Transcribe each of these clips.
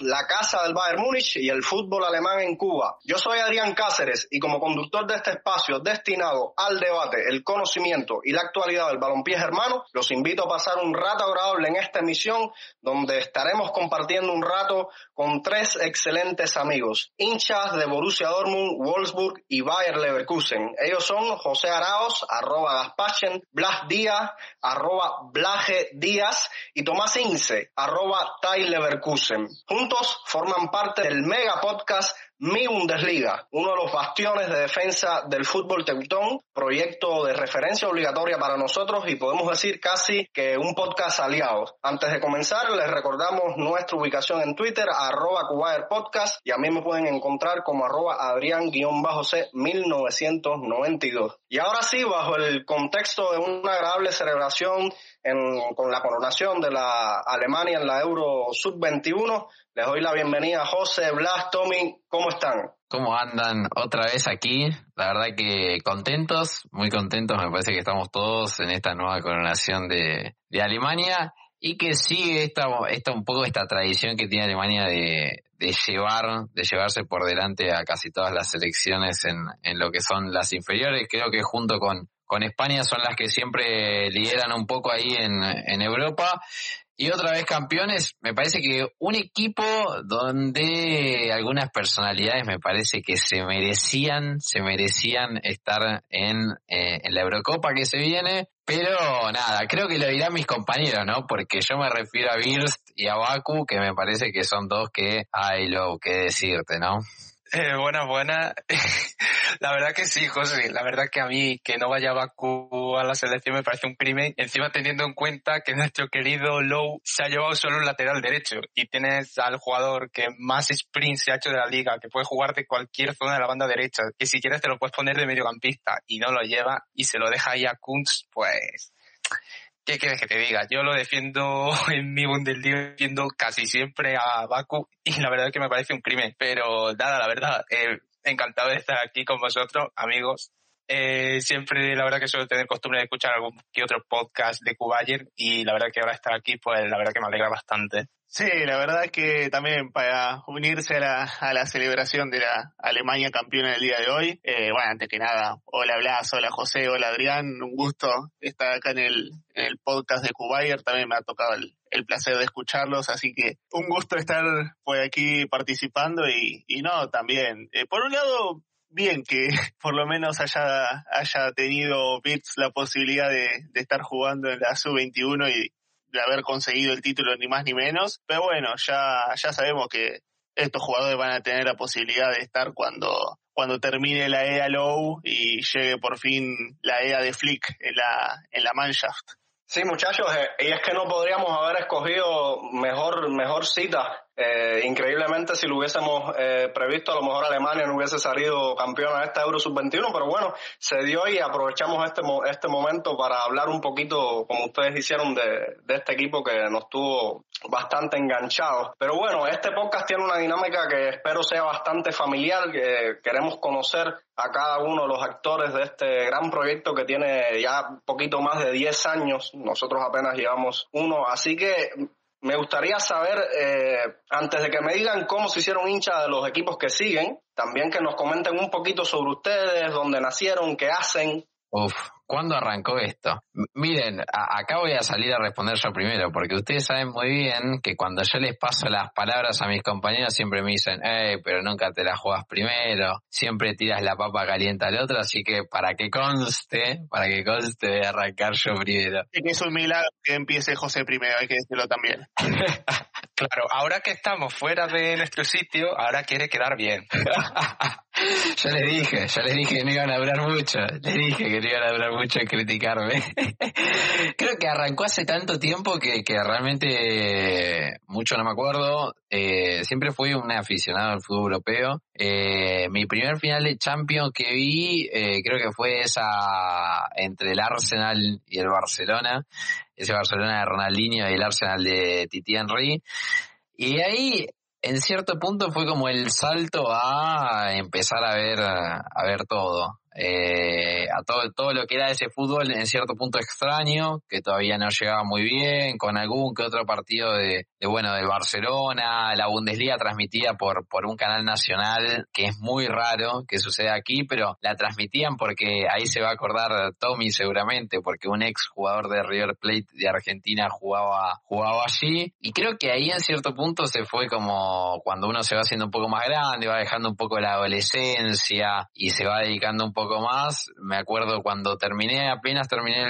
la casa del Bayern Múnich y el fútbol alemán en Cuba. Yo soy Adrián Cáceres y como conductor de este espacio destinado al debate, el conocimiento y la actualidad del balompié germano, los invito a pasar un rato agradable en esta emisión donde estaremos compartiendo un rato con tres excelentes amigos, hinchas de Borussia Dortmund, Wolfsburg y Bayer Leverkusen. Ellos son José Araos, arroba Gaspachen, Blas Díaz, arroba Blaje Díaz y Tomás Ince, arroba Leverkusen. Juntos forman parte del mega podcast mi Bundesliga, uno de los bastiones de defensa del fútbol teutón, proyecto de referencia obligatoria para nosotros y podemos decir casi que un podcast aliado. Antes de comenzar, les recordamos nuestra ubicación en Twitter, arroba Podcast, y a mí me pueden encontrar como arroba Adrián-C 1992. Y ahora sí, bajo el contexto de una agradable celebración con la coronación de la Alemania en la Euro Sub-21, les doy la bienvenida a José, Blas, Tommy, ¿cómo están? ¿Cómo andan otra vez aquí? La verdad que contentos, muy contentos, me parece que estamos todos en esta nueva coronación de, Alemania y que sigue esta, esta, un poco esta tradición que tiene Alemania de, de llevar, de llevarse por delante a casi todas las selecciones en, en lo que son las inferiores. Creo que junto con, con España son las que siempre lideran un poco ahí en, en Europa y otra vez campeones, me parece que un equipo donde algunas personalidades me parece que se merecían, se merecían estar en, eh, en la Eurocopa que se viene, pero nada, creo que lo dirán mis compañeros, ¿no? Porque yo me refiero a Birst y a Baku, que me parece que son dos que hay lo que decirte, ¿no? Eh, buena, buena. la verdad que sí, José. La verdad que a mí que no vaya Baku a la selección me parece un crimen. Encima teniendo en cuenta que nuestro querido Low se ha llevado solo un lateral derecho y tienes al jugador que más sprint se ha hecho de la liga, que puede jugar de cualquier zona de la banda derecha, que si quieres te lo puedes poner de mediocampista y no lo lleva y se lo deja ahí a Kunz, pues ¿Qué quieres que te diga? Yo lo defiendo en mi Bundesliga, defiendo casi siempre a Baku y la verdad es que me parece un crimen. Pero nada, la verdad, eh, encantado de estar aquí con vosotros, amigos. Eh, siempre la verdad que suelo tener costumbre de escuchar algún que otro podcast de Kubayer y la verdad que ahora estar aquí, pues la verdad que me alegra bastante. Sí, la verdad es que también para unirse a la, a la celebración de la Alemania campeona del día de hoy, eh, bueno, antes que nada, hola Blas, hola José, hola Adrián, un gusto estar acá en el, en el podcast de Kubayer, también me ha tocado el, el, placer de escucharlos, así que un gusto estar por aquí participando y, y no, también, eh, por un lado, bien que por lo menos haya, haya tenido Bits la posibilidad de, de estar jugando en la sub-21 y, de haber conseguido el título ni más ni menos. Pero bueno, ya, ya sabemos que estos jugadores van a tener la posibilidad de estar cuando, cuando termine la EA Low y llegue por fin la EA de Flick en la, en la Mannschaft. Sí, muchachos, eh, y es que no podríamos haber escogido mejor, mejor cita eh, increíblemente, si lo hubiésemos eh, previsto, a lo mejor Alemania no hubiese salido campeona de esta Euro Sub-21, pero bueno, se dio y aprovechamos este, este momento para hablar un poquito, como ustedes hicieron, de, de este equipo que nos tuvo bastante enganchados. Pero bueno, este podcast tiene una dinámica que espero sea bastante familiar, que queremos conocer a cada uno de los actores de este gran proyecto que tiene ya un poquito más de 10 años, nosotros apenas llevamos uno, así que me gustaría saber, eh, antes de que me digan cómo se hicieron hinchas de los equipos que siguen, también que nos comenten un poquito sobre ustedes, dónde nacieron, qué hacen. Uf, ¿Cuándo arrancó esto? miren, acá voy a salir a responder yo primero, porque ustedes saben muy bien que cuando yo les paso las palabras a mis compañeros siempre me dicen, eh, pero nunca te la juegas primero, siempre tiras la papa caliente al otro, así que para que conste, para que conste voy a arrancar yo primero. Es un milagro que empiece José primero, hay que decirlo también. claro, ahora que estamos fuera de nuestro sitio, ahora quiere quedar bien. ya les dije, ya les dije que no iban a hablar mucho, les dije que no iban a hablar mucho en criticarme. Creo que arrancó hace tanto tiempo que, que realmente mucho no me acuerdo. Eh, siempre fui un aficionado al fútbol europeo. Eh, mi primer final de Champions que vi, eh, creo que fue esa entre el Arsenal y el Barcelona. Ese Barcelona de Ronaldinho y el Arsenal de Titi Henry. Y ahí en cierto punto fue como el salto a empezar a ver a ver todo eh, a todo, todo lo que era ese fútbol en cierto punto extraño, que todavía no llegaba muy bien, con algún que otro partido de, bueno, del Barcelona, la Bundesliga transmitida por, por un canal nacional, que es muy raro que suceda aquí, pero la transmitían porque ahí se va a acordar Tommy seguramente, porque un ex jugador de River Plate de Argentina jugaba, jugaba allí, y creo que ahí en cierto punto se fue como cuando uno se va haciendo un poco más grande, va dejando un poco la adolescencia y se va dedicando un poco más. Me acuerdo cuando terminé, apenas terminé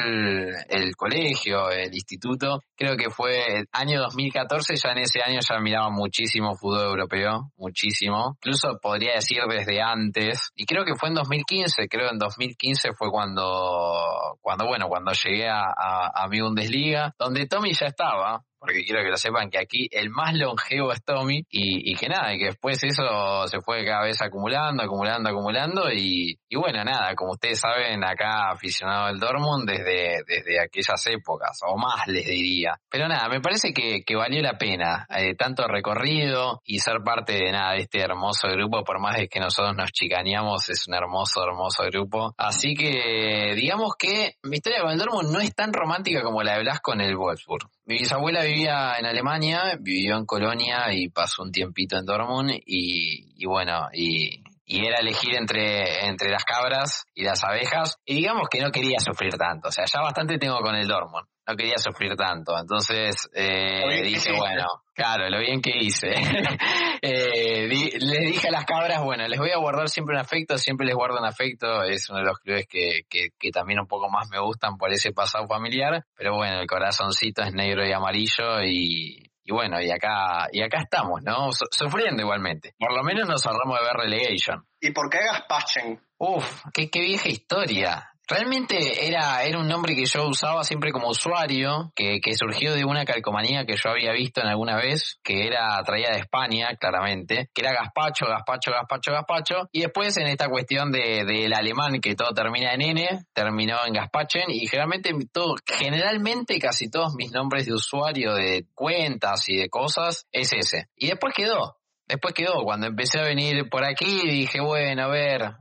el, colegio, el instituto, creo que fue el año 2014, ya en ese año ya miraba muchísimo fútbol europeo, muchísimo. Incluso podría decir desde antes. Y creo que fue en 2015, creo en 2015 fue cuando, cuando bueno, cuando llegué a, a, a mi Bundesliga, donde Tommy ya estaba, porque quiero que lo sepan que aquí el más longevo es Tommy y, y que nada, y que después eso se fue cada vez acumulando, acumulando, acumulando y, y bueno, nada, como ustedes saben, acá aficionado del Dortmund desde, desde aquellas épocas, o más les diría. Pero nada, me parece que, que valió la pena, eh, tanto recorrido y ser parte de nada, de este hermoso grupo, por más de que nosotros nos chicaneamos, es un hermoso, hermoso grupo. Así que digamos que mi historia con el Dortmund no es tan romántica como la de Blas con el Wolfsburg. Mi bisabuela vivía en Alemania, vivió en Colonia y pasó un tiempito en Dortmund y, bueno, y, y era elegir entre, entre las cabras y las abejas. Y digamos que no quería sufrir tanto, o sea, ya bastante tengo con el Dortmund, no quería sufrir tanto, entonces eh, dije, bueno, claro, lo bien que hice. eh, di, les dije a las cabras, bueno, les voy a guardar siempre un afecto, siempre les guardo un afecto, es uno de los clubes que, que, que también un poco más me gustan por ese pasado familiar, pero bueno, el corazoncito es negro y amarillo y, y bueno, y acá, y acá estamos, ¿no? Sufriendo igualmente. Por lo menos nos ahorramos de ver relegation. ¿Y por qué Gaspachen? Uf, qué, qué vieja historia. Realmente era, era un nombre que yo usaba siempre como usuario, que, que surgió de una calcomanía que yo había visto en alguna vez, que era traída de España, claramente, que era gazpacho, gazpacho, gazpacho, gazpacho, y después en esta cuestión de, del alemán, que todo termina en N, terminó en gazpachen, y generalmente, todo, generalmente casi todos mis nombres de usuario, de cuentas y de cosas, es ese. Y después quedó, después quedó, cuando empecé a venir por aquí, dije, bueno, a ver,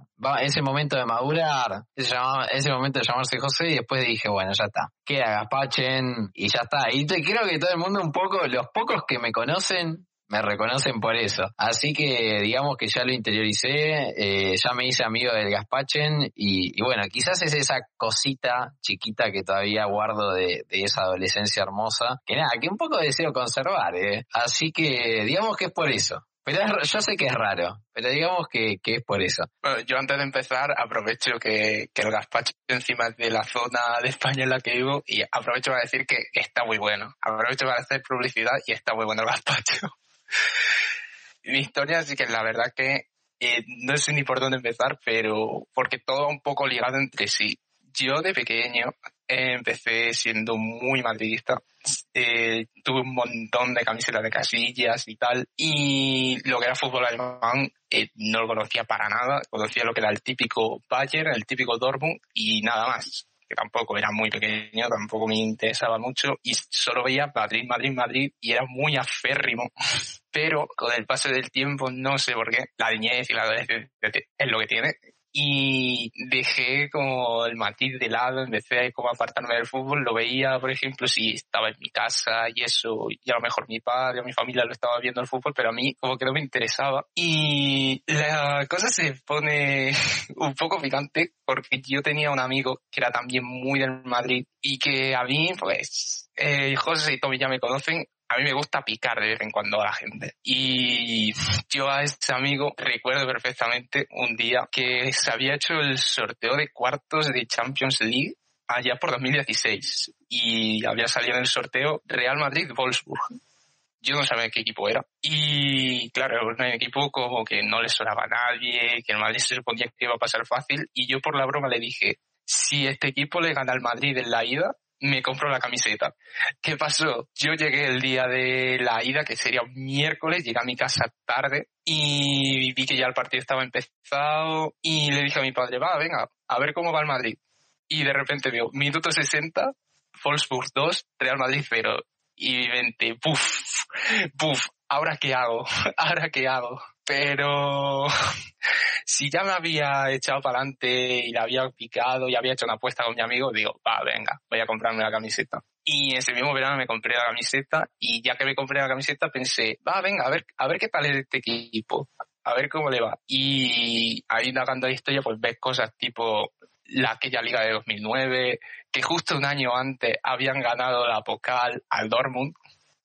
ese momento de madurar, ese, momento de llamarse José y después dije, bueno, ya está, queda Gaspachen y ya está. Y te, creo que todo el mundo un poco, los pocos que me conocen, me reconocen por eso. Así que digamos que ya lo interioricé, eh, ya me hice amigo del Gaspachen y, y, bueno, quizás es esa cosita chiquita que todavía guardo de, de, esa adolescencia hermosa, que nada, que un poco deseo conservar, ¿eh? Así que digamos que es por eso. Pero es, yo sé que es raro, pero digamos que, que es por eso. Bueno, yo antes de empezar aprovecho que, que el gazpacho encima de la zona de España en la que vivo y aprovecho para decir que está muy bueno. Aprovecho para hacer publicidad y está muy bueno el gazpacho. Mi historia sí que la verdad que eh, no sé ni por dónde empezar, pero porque todo va un poco ligado entre sí. Yo de pequeño eh, empecé siendo muy madridista. Eh, tuve un montón de camisetas de casillas y tal. Y lo que era fútbol alemán eh, no lo conocía para nada. Conocía lo que era el típico Bayern, el típico Dortmund y nada más. Que tampoco era muy pequeño, tampoco me interesaba mucho. Y solo veía Madrid, Madrid, Madrid y era muy aférrimo. Pero con el paso del tiempo, no sé por qué, la niñez y la adolescencia es lo que tiene y dejé como el matiz de lado, empecé a como apartarme del fútbol, lo veía, por ejemplo, si estaba en mi casa y eso, y a lo mejor mi padre o mi familia lo estaba viendo el fútbol, pero a mí como que no me interesaba. Y la cosa se pone un poco picante porque yo tenía un amigo que era también muy del Madrid y que a mí, pues, eh, José y Tommy ya me conocen, a mí me gusta picar de vez en cuando a la gente. Y yo a ese amigo recuerdo perfectamente un día que se había hecho el sorteo de cuartos de Champions League allá por 2016 y había salido en el sorteo Real Madrid-Wolfsburg. Yo no sabía qué equipo era. Y claro, era un equipo como que no le sonaba a nadie, que el Madrid se suponía que iba a pasar fácil. Y yo por la broma le dije, si este equipo le gana al Madrid en la ida, me compro la camiseta. ¿Qué pasó? Yo llegué el día de la ida, que sería un miércoles, llegué a mi casa tarde y vi que ya el partido estaba empezado y le dije a mi padre, va, venga, a ver cómo va el Madrid. Y de repente veo, minuto 60, Wolfsburg 2, Real Madrid 0. Y mi mente, puf, puf, ¿ahora qué hago? ¿Ahora qué hago? Pero si ya me había echado para adelante y la había picado y había hecho una apuesta con mi amigo, digo, va, venga, voy a comprarme la camiseta. Y ese mismo verano me compré la camiseta y ya que me compré la camiseta pensé, va, venga, a ver, a ver qué tal es este equipo, a ver cómo le va. Y ahí indagando la historia, pues ves cosas tipo la aquella liga de 2009, que justo un año antes habían ganado la Pokal al Dortmund,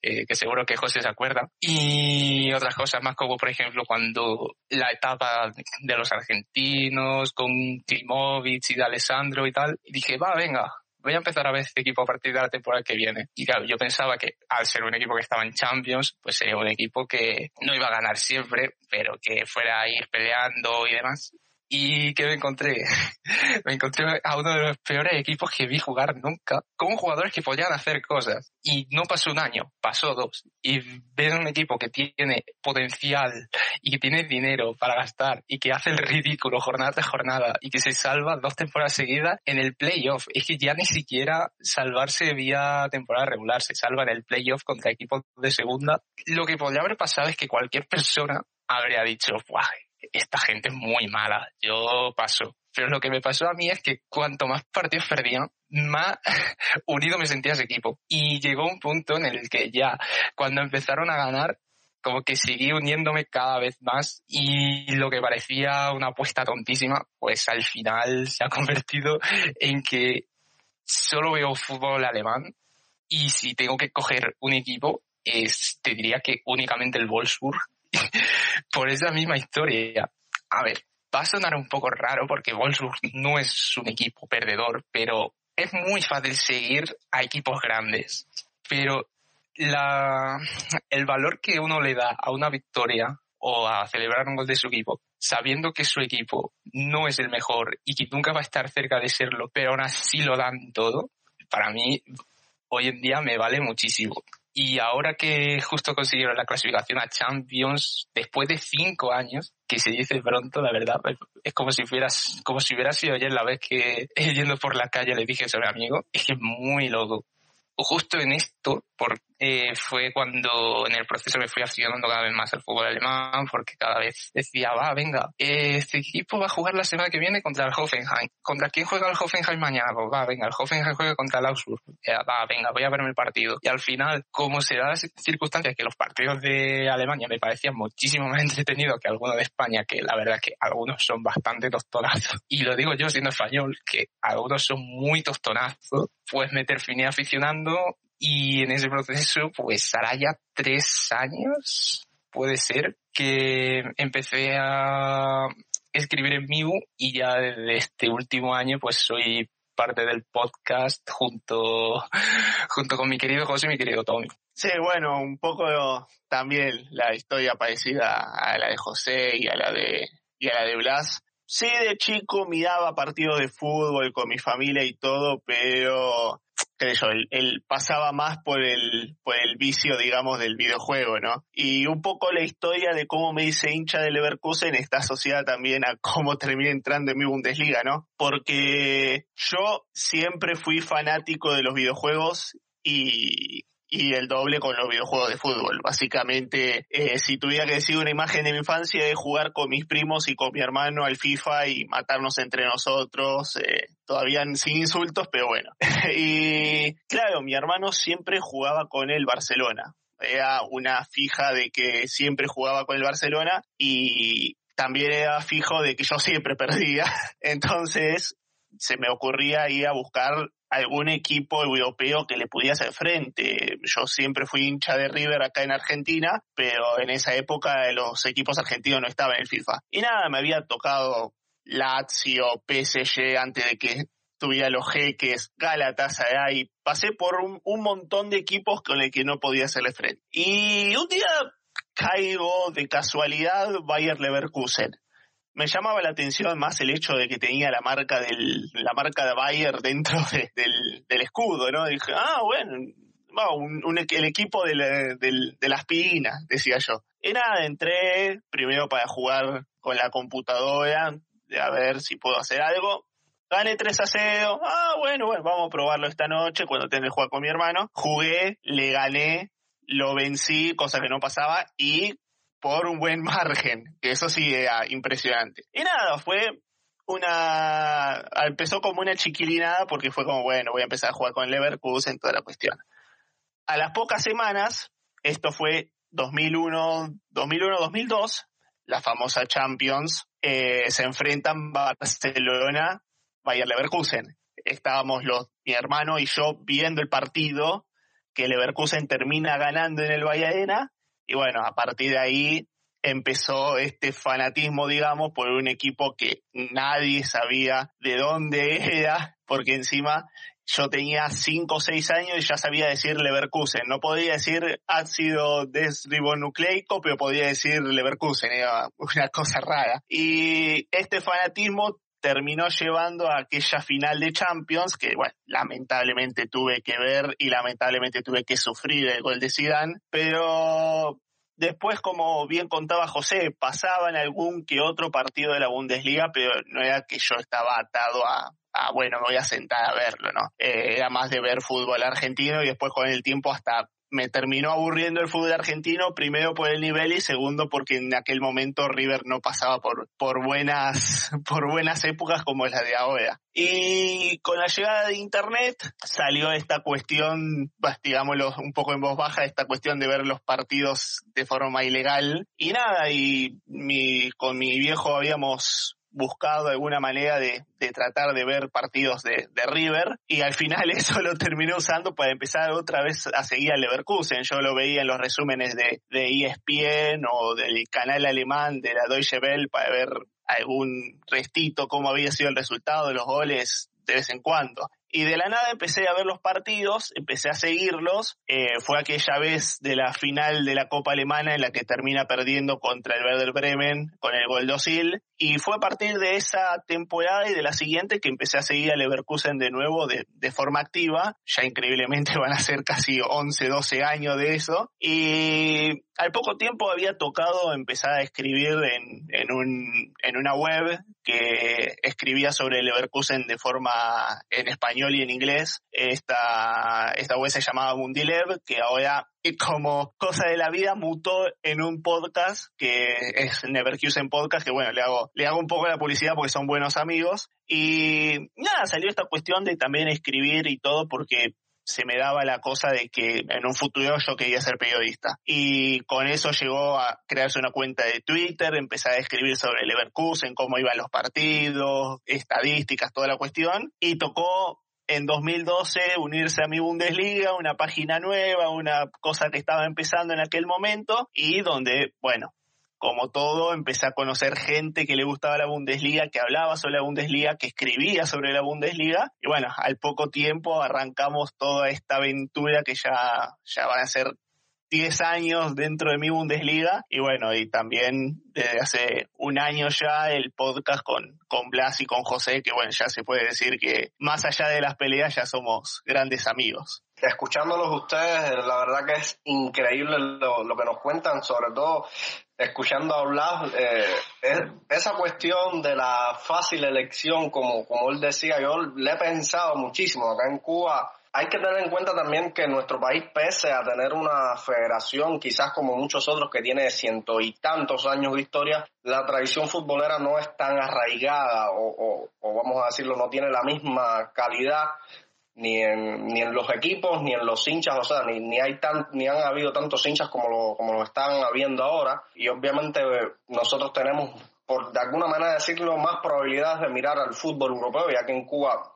eh, que seguro que José se acuerda. Y otras cosas más como, por ejemplo, cuando la etapa de los argentinos con Klimovic y de Alessandro y tal. Y dije, va, venga, voy a empezar a ver este equipo a partir de la temporada que viene. Y claro, yo pensaba que al ser un equipo que estaba en Champions, pues sería un equipo que no iba a ganar siempre, pero que fuera a ir peleando y demás. ¿Y qué me encontré? me encontré a uno de los peores equipos que vi jugar nunca, con jugadores que podían hacer cosas. Y no pasó un año, pasó dos. Y ver un equipo que tiene potencial y que tiene dinero para gastar y que hace el ridículo jornada tras jornada y que se salva dos temporadas seguidas en el playoff. Es que ya ni siquiera salvarse vía temporada regular, se salva en el playoff contra equipos de segunda. Lo que podría haber pasado es que cualquier persona habría dicho, ¡buah! Esta gente es muy mala, yo paso. Pero lo que me pasó a mí es que cuanto más partidos perdían, más unido me sentía ese equipo. Y llegó un punto en el que ya, cuando empezaron a ganar, como que seguí uniéndome cada vez más y lo que parecía una apuesta tontísima, pues al final se ha convertido en que solo veo fútbol alemán y si tengo que coger un equipo, es, te diría que únicamente el Wolfsburg por esa misma historia. A ver, va a sonar un poco raro porque Wolfsburg no es un equipo perdedor, pero es muy fácil seguir a equipos grandes. Pero la, el valor que uno le da a una victoria o a celebrar un gol de su equipo, sabiendo que su equipo no es el mejor y que nunca va a estar cerca de serlo, pero aún así lo dan todo, para mí hoy en día me vale muchísimo. Y ahora que justo consiguieron la clasificación a Champions, después de cinco años, que se dice pronto, la verdad, es como si fueras, como si hubiera sido ayer la vez que yendo por la calle le dije a mi amigo, es que es muy loco. Justo en esto por, eh, fue cuando en el proceso me fui aficionando cada vez más al fútbol alemán, porque cada vez decía, va, venga, este equipo va a jugar la semana que viene contra el Hoffenheim. ¿Contra quién juega el Hoffenheim mañana? Pues va, venga, el Hoffenheim juega contra el Augsburg. va, venga, voy a verme el partido. Y al final, como se da la circunstancia que los partidos de Alemania me parecían muchísimo más entretenidos que algunos de España, que la verdad es que algunos son bastante tostonazos. Y lo digo yo siendo español, que algunos son muy tostonazos, pues me terminé aficionando y en ese proceso, pues hará ya tres años, puede ser, que empecé a escribir en Miu y ya desde este último año pues soy parte del podcast junto, junto con mi querido José y mi querido Tommy. Sí, bueno, un poco también la historia parecida a la de José y a la de, y a la de Blas. Sí, de chico miraba partidos de fútbol con mi familia y todo, pero él, pasaba más por el, por el vicio, digamos, del videojuego, ¿no? Y un poco la historia de cómo me hice hincha de Leverkusen está asociada también a cómo terminé entrando en mi Bundesliga, ¿no? Porque yo siempre fui fanático de los videojuegos y y el doble con los videojuegos de fútbol. Básicamente, eh, si tuviera que decir una imagen de mi infancia, es jugar con mis primos y con mi hermano al FIFA y matarnos entre nosotros, eh, todavía sin insultos, pero bueno. y claro, mi hermano siempre jugaba con el Barcelona. Era una fija de que siempre jugaba con el Barcelona y también era fijo de que yo siempre perdía. Entonces, se me ocurría ir a buscar algún equipo europeo que le pudiera hacer frente. Yo siempre fui hincha de River acá en Argentina, pero en esa época los equipos argentinos no estaban en el FIFA. Y nada, me había tocado Lazio, PSG, antes de que tuviera los jeques, Galatasaray, pasé por un, montón de equipos con los que no podía hacerle frente. Y un día caigo de casualidad Bayer Leverkusen me llamaba la atención más el hecho de que tenía la marca del, la marca de Bayer dentro del, del, escudo, ¿no? dije, ah, bueno, un, el equipo de, la, de las pinas, decía yo. Y nada, entré primero para jugar con la computadora, a ver si puedo hacer algo. Gané 3 a 0. Ah, bueno, bueno, vamos a probarlo esta noche cuando tenga que jugar con mi hermano. Jugué, le gané, lo vencí, cosa que no pasaba, y por un buen margen, eso sí era impresionante. Y nada, fue una... empezó como una chiquilinada porque fue como, bueno, voy a empezar a jugar con Leverkusen, toda la cuestión. A las pocas semanas, esto fue 2001, 2001-2002, la famosa Champions, eh, se enfrentan Barcelona, Bayer Leverkusen. Estábamos los, mi hermano y yo viendo el partido que Leverkusen termina ganando en el Arena y bueno, a partir de ahí empezó este fanatismo, digamos, por un equipo que nadie sabía de dónde era, porque encima yo tenía cinco o seis años y ya sabía decir Leverkusen. No podía decir ácido desribonucleico, pero podía decir Leverkusen. Era una cosa rara. Y este fanatismo terminó llevando a aquella final de Champions que, bueno, lamentablemente tuve que ver y lamentablemente tuve que sufrir el gol de Zidane, pero después, como bien contaba José, pasaba en algún que otro partido de la Bundesliga, pero no era que yo estaba atado a, bueno, me voy a sentar a verlo, ¿no? Eh, era más de ver fútbol argentino y después con el tiempo hasta me terminó aburriendo el fútbol argentino, primero por el nivel y segundo porque en aquel momento River no pasaba por, por, buenas, por buenas épocas como la de ahora. Y con la llegada de Internet salió esta cuestión, pues, digámoslo un poco en voz baja, esta cuestión de ver los partidos de forma ilegal. Y nada, y mi, con mi viejo habíamos buscado alguna manera de, tratar de ver partidos de, River y al final eso lo terminé usando para empezar otra vez a seguir al Leverkusen. Yo lo veía en los resúmenes de, de ESPN o del canal alemán de la Deutsche Welle para ver algún restito, cómo había sido el resultado de los goles de vez en cuando. Y de la nada empecé a ver los partidos, empecé a seguirlos. Eh, fue aquella vez de la final de la Copa Alemana en la que termina perdiendo contra el Werder Bremen con el gol de Osil. Y fue a partir de esa temporada y de la siguiente que empecé a seguir a Leverkusen de nuevo de, forma activa. Ya increíblemente van a ser casi 11, 12 años de eso. Y al poco tiempo había tocado empezar a escribir en, en, un, en una web que escribía sobre Leverkusen de forma en español y en inglés. Esta, esta web se llamaba Mundilev, que ahora como cosa de la vida mutó en un podcast que es Neverkusen Podcast, que bueno, le hago, le hago un poco la publicidad porque son buenos amigos. Y nada, salió esta cuestión de también escribir y todo porque se me daba la cosa de que en un futuro yo quería ser periodista. Y con eso llegó a crearse una cuenta de Twitter, empezar a escribir sobre Leverkusen, cómo iban los partidos, estadísticas, toda la cuestión. Y tocó en 2012 unirse a mi Bundesliga, una página nueva, una cosa que estaba empezando en aquel momento y donde, bueno, como todo, empecé a conocer gente que le gustaba la Bundesliga, que hablaba sobre la Bundesliga, que escribía sobre la Bundesliga. Y bueno, al poco tiempo arrancamos toda esta aventura que ya, ya van a ser 10 años dentro de mi Bundesliga. Y bueno, y también desde hace un año ya el podcast con, con Blas y con José, que bueno, ya se puede decir que más allá de las peleas ya somos grandes amigos escuchándolos ustedes, la verdad que es increíble lo, lo, que nos cuentan, sobre todo escuchando hablar, eh, esa cuestión de la fácil elección, como, como él decía, yo le he pensado muchísimo. Acá en Cuba hay que tener en cuenta también que nuestro país, pese a tener una federación, quizás como muchos otros que tiene ciento y tantos años de historia, la tradición futbolera no es tan arraigada o, vamos a decirlo, no tiene la misma calidad ni en, ni en los equipos, ni en los hinchas, o sea, ni, ni, hay tan, ni han habido tantos hinchas como lo, como lo están habiendo ahora. Y obviamente nosotros tenemos, por de alguna manera decirlo, más probabilidades de mirar al fútbol europeo, ya que en Cuba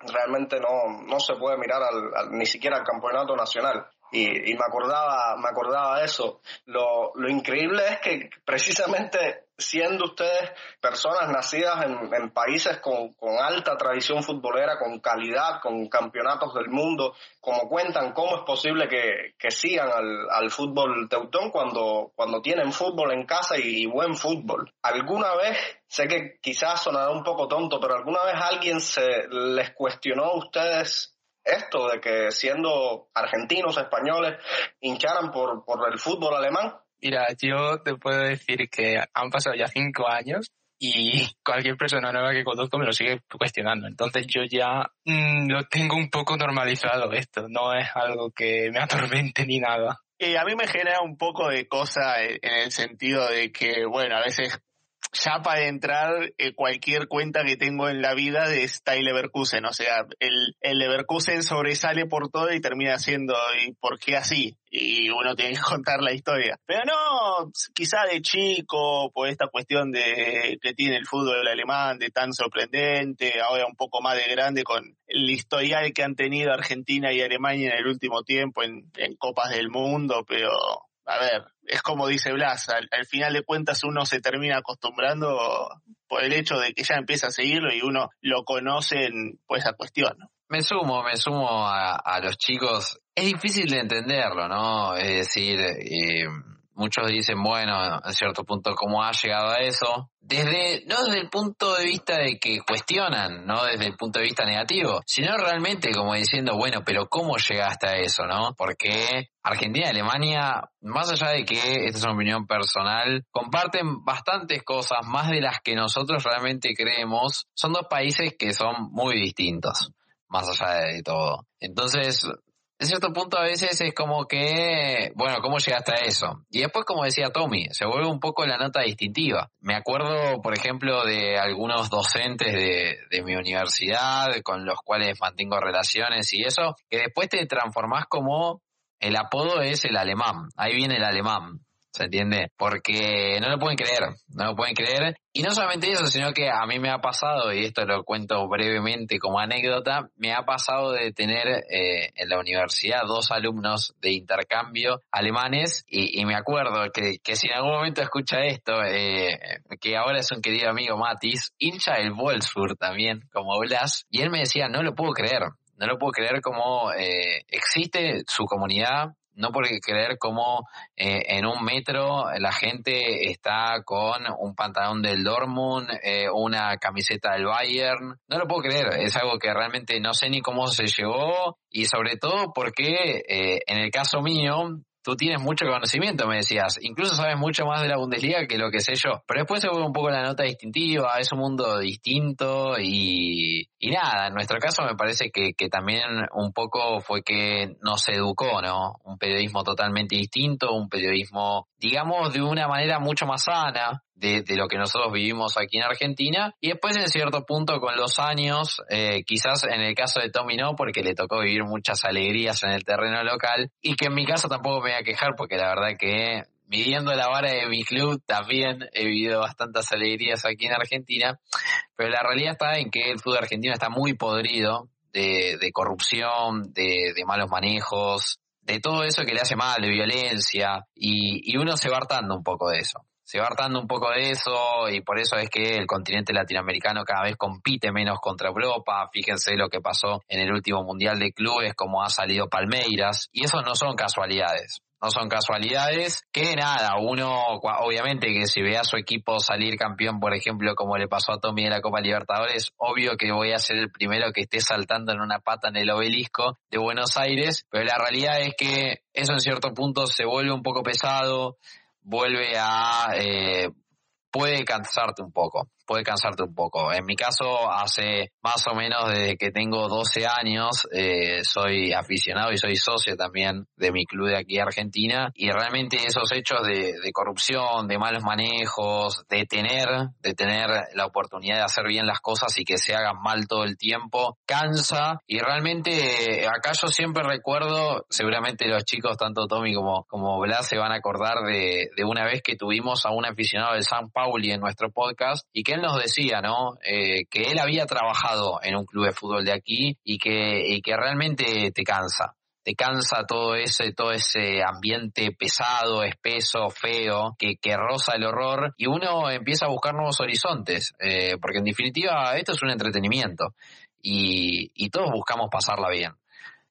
realmente no, no se puede mirar al, ni siquiera al campeonato nacional. Y, y, me acordaba, me acordaba de eso. Lo, lo increíble es que precisamente siendo ustedes personas nacidas en, países con, alta tradición futbolera, con calidad, con campeonatos del mundo, como cuentan, ¿cómo es posible que, sigan al, fútbol teutón cuando, cuando tienen fútbol en casa y, buen fútbol? ¿Alguna vez, sé que quizás sonará un poco tonto, pero alguna vez alguien se les cuestionó a ustedes esto de que siendo argentinos, españoles, hincharan por, por el fútbol alemán? Mira, yo te puedo decir que han pasado ya cinco años y cualquier persona nueva que conozco me lo sigue cuestionando. Entonces yo ya mm, lo tengo un poco normalizado esto, no es algo que me atormente ni nada. Y a mí me genera un poco de cosa en el sentido de que, bueno, a veces ya para entrar eh, cualquier cuenta que tengo en la vida de Style Leverkusen. O sea, el, el Leverkusen sobresale por todo y termina siendo, ¿y por qué así? Y uno tiene que contar la historia. Pero no, quizá de chico, por esta cuestión de que tiene el fútbol alemán, de tan sorprendente, ahora un poco más de grande con el historial que han tenido Argentina y Alemania en el último tiempo en, en Copas del Mundo, pero a ver, es como dice Blas, al, final de cuentas uno se termina acostumbrando por el hecho de que ya empieza a seguirlo y uno lo conoce en pues, esa cuestión. Me sumo, me sumo a, los chicos. Es difícil de entenderlo, ¿no? Es decir, eh, muchos dicen, bueno, a cierto punto, ¿cómo ha llegado a eso? Desde, no desde el punto de vista de que cuestionan, no desde el punto de vista negativo, sino realmente como diciendo, bueno, pero ¿cómo llegaste a eso, no? Porque Argentina y Alemania, más allá de que esta es una opinión personal, comparten bastantes cosas, más de las que nosotros realmente creemos, son dos países que son muy distintos más allá de todo. Entonces, en cierto punto a veces es como que, bueno, ¿cómo llegaste a eso? Y después, como decía Tommy, se vuelve un poco la nota distintiva. Me acuerdo, por ejemplo, de algunos docentes de, de mi universidad con los cuales mantengo relaciones y eso, que después te transformás como el apodo es el alemán. Ahí viene el alemán. ¿Se entiende? Porque no lo pueden creer, no lo pueden creer. Y no solamente eso, sino que a mí me ha pasado, y esto lo cuento brevemente como anécdota, me ha pasado de tener eh, en la universidad dos alumnos de intercambio alemanes y, me acuerdo que, si en algún momento escucha esto, eh, que ahora es un querido amigo Matis, hincha del Wolfsburg también, como Blas, y él me decía, no lo puedo creer, no lo puedo creer como eh, existe su comunidad, no por creer cómo eh, en un metro la gente está con un pantalón del Dortmund, eh, una camiseta del Bayern. No lo puedo creer, es algo que realmente no sé ni cómo se llegó y sobre todo porque eh, en el caso mío, tú tienes mucho conocimiento, me decías. Incluso sabes mucho más de la Bundesliga que lo que sé yo. Pero después se vuelve un poco la nota distintiva, es un mundo distinto y, y nada, en nuestro caso me parece que, que también un poco fue que nos educó, ¿no? Un periodismo totalmente distinto, un periodismo, digamos, de una manera mucho más sana, de, lo que nosotros vivimos aquí en Argentina. Y después, en cierto punto, con los años, eh, quizás en el caso de Tommy no, porque le tocó vivir muchas alegrías en el terreno local. Y que en mi caso tampoco me voy a quejar, porque la verdad que midiendo la vara de mi club, también he vivido bastantes alegrías aquí en Argentina. Pero la realidad está en que el fútbol argentino está muy podrido de, corrupción, de, de malos manejos, de todo eso que le hace mal, de violencia, y, y uno se va hartando un poco de eso se va hartando un poco de eso y por eso es que el continente latinoamericano cada vez compite menos contra Europa. Fíjense lo que pasó en el último Mundial de Clubes, como ha salido Palmeiras. Y eso no son casualidades. No son casualidades que nada, uno obviamente que si ve a su equipo salir campeón, por ejemplo, como le pasó a Tommy en la Copa Libertadores, obvio que voy a ser el primero que esté saltando en una pata en el obelisco de Buenos Aires, pero la realidad es que eso en cierto punto se vuelve un poco pesado, vuelve a... Eh, puede cansarte un poco puede cansarte un poco. En mi caso, hace más o menos desde que tengo 12 años, eh, soy aficionado y soy socio también de mi club de aquí Argentina y realmente esos hechos de, corrupción, de malos manejos, de tener, de tener la oportunidad de hacer bien las cosas y que se hagan mal todo el tiempo, cansa y realmente eh, acá yo siempre recuerdo, seguramente los chicos, tanto Tommy como, como Blas, se van a acordar de, de una vez que tuvimos a un aficionado del San Pauli en nuestro podcast y que nos decía, ¿no? Eh, que él había trabajado en un club de fútbol de aquí y que, que realmente te cansa. Te cansa todo ese, todo ese ambiente pesado, espeso, feo, que, que roza el horror y uno empieza a buscar nuevos horizontes, eh, porque en definitiva esto es un entretenimiento y todos buscamos pasarla bien.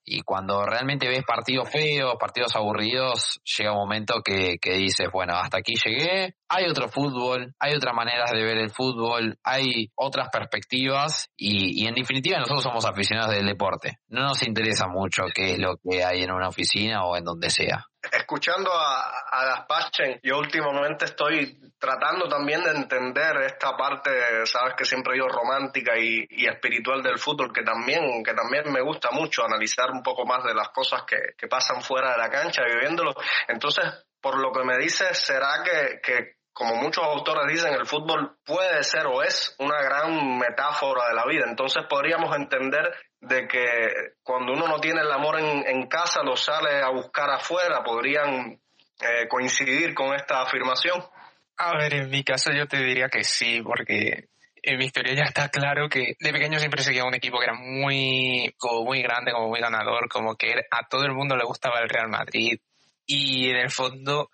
Y cuando realmente ves partidos feos, partidos aburridos, llega un momento que, que dices, bueno, hasta aquí llegué, hay otro fútbol, hay otras maneras de ver el fútbol, hay otras perspectivas y, y, en definitiva nosotros somos aficionados del deporte. No nos interesa mucho qué es lo que hay en una oficina o en donde sea. Escuchando a, a Gaspachen, yo últimamente estoy tratando también de entender esta parte, sabes que siempre digo romántica y, y, espiritual del fútbol, que también, que también me gusta mucho analizar un poco más de las cosas que, que pasan fuera de la cancha, viviéndolo. Entonces, por lo que me dices, ¿será que, que como muchos autores dicen, el fútbol puede ser o es una gran metáfora de la vida. Entonces podríamos entender de que cuando uno no tiene el amor en, en casa, lo sale a buscar afuera. ¿Podrían eh, coincidir con esta afirmación? A ver, en mi caso yo te diría que sí, porque en mi historia ya está claro que de pequeño siempre seguía un equipo que era muy, como muy grande, como muy ganador, como que a todo el mundo le gustaba el Real Madrid. Y en el fondo,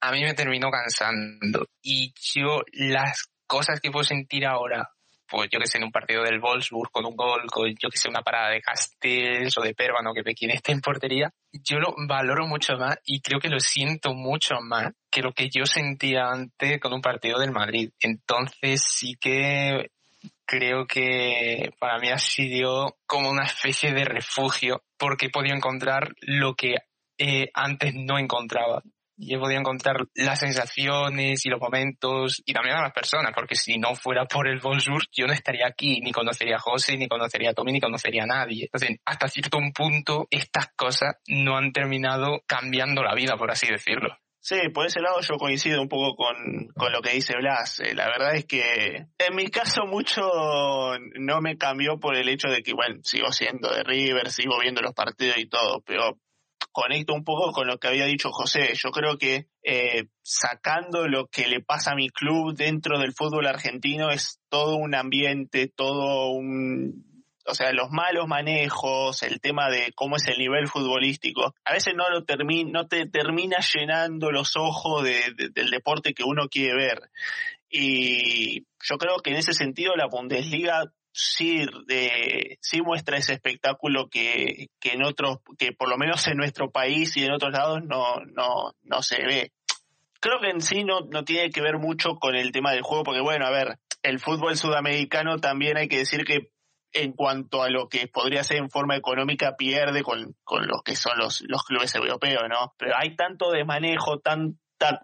a mí me terminó cansando. Y yo las cosas que puedo sentir ahora, pues yo que sé, en un partido del Wolfsburg con un gol, con yo que sé, una parada de Castells o de Pérbano que Pekín esté en portería, yo lo valoro mucho más y creo que lo siento mucho más que lo que yo sentía antes con un partido del Madrid. Entonces sí que creo que para mí ha sido como una especie de refugio porque he podido encontrar lo que eh, antes no encontraba y he podido encontrar las sensaciones y los momentos y también a las personas, porque si no fuera por el Bonjour, yo no estaría aquí, ni conocería a José, ni conocería a Tommy, ni conocería a nadie. Entonces, hasta cierto punto, estas cosas no han terminado cambiando la vida, por así decirlo. Sí, por ese lado yo coincido un poco con, con lo que dice Blas. Eh, la verdad es que en mi caso mucho no me cambió por el hecho de que, bueno, sigo siendo de River, sigo viendo los partidos y todo, pero conecto un poco con lo que había dicho José. Yo creo que eh, sacando lo que le pasa a mi club dentro del fútbol argentino es todo un ambiente, todo un... O sea, los malos manejos, el tema de cómo es el nivel futbolístico, a veces no, lo no te termina llenando los ojos del deporte que uno quiere ver. Y yo creo que en ese sentido la Bundesliga sí, de, sí muestra ese espectáculo que, que en otros, que por lo menos en nuestro país y en otros lados no, no, no se ve. Creo que en sí no, no tiene que ver mucho con el tema del juego, porque bueno, a ver, el fútbol sudamericano también hay que decir que en cuanto a lo que podría ser en forma económica pierde con, con lo que son los, los clubes europeos, ¿no? Pero hay tanto de manejo, tan, tan,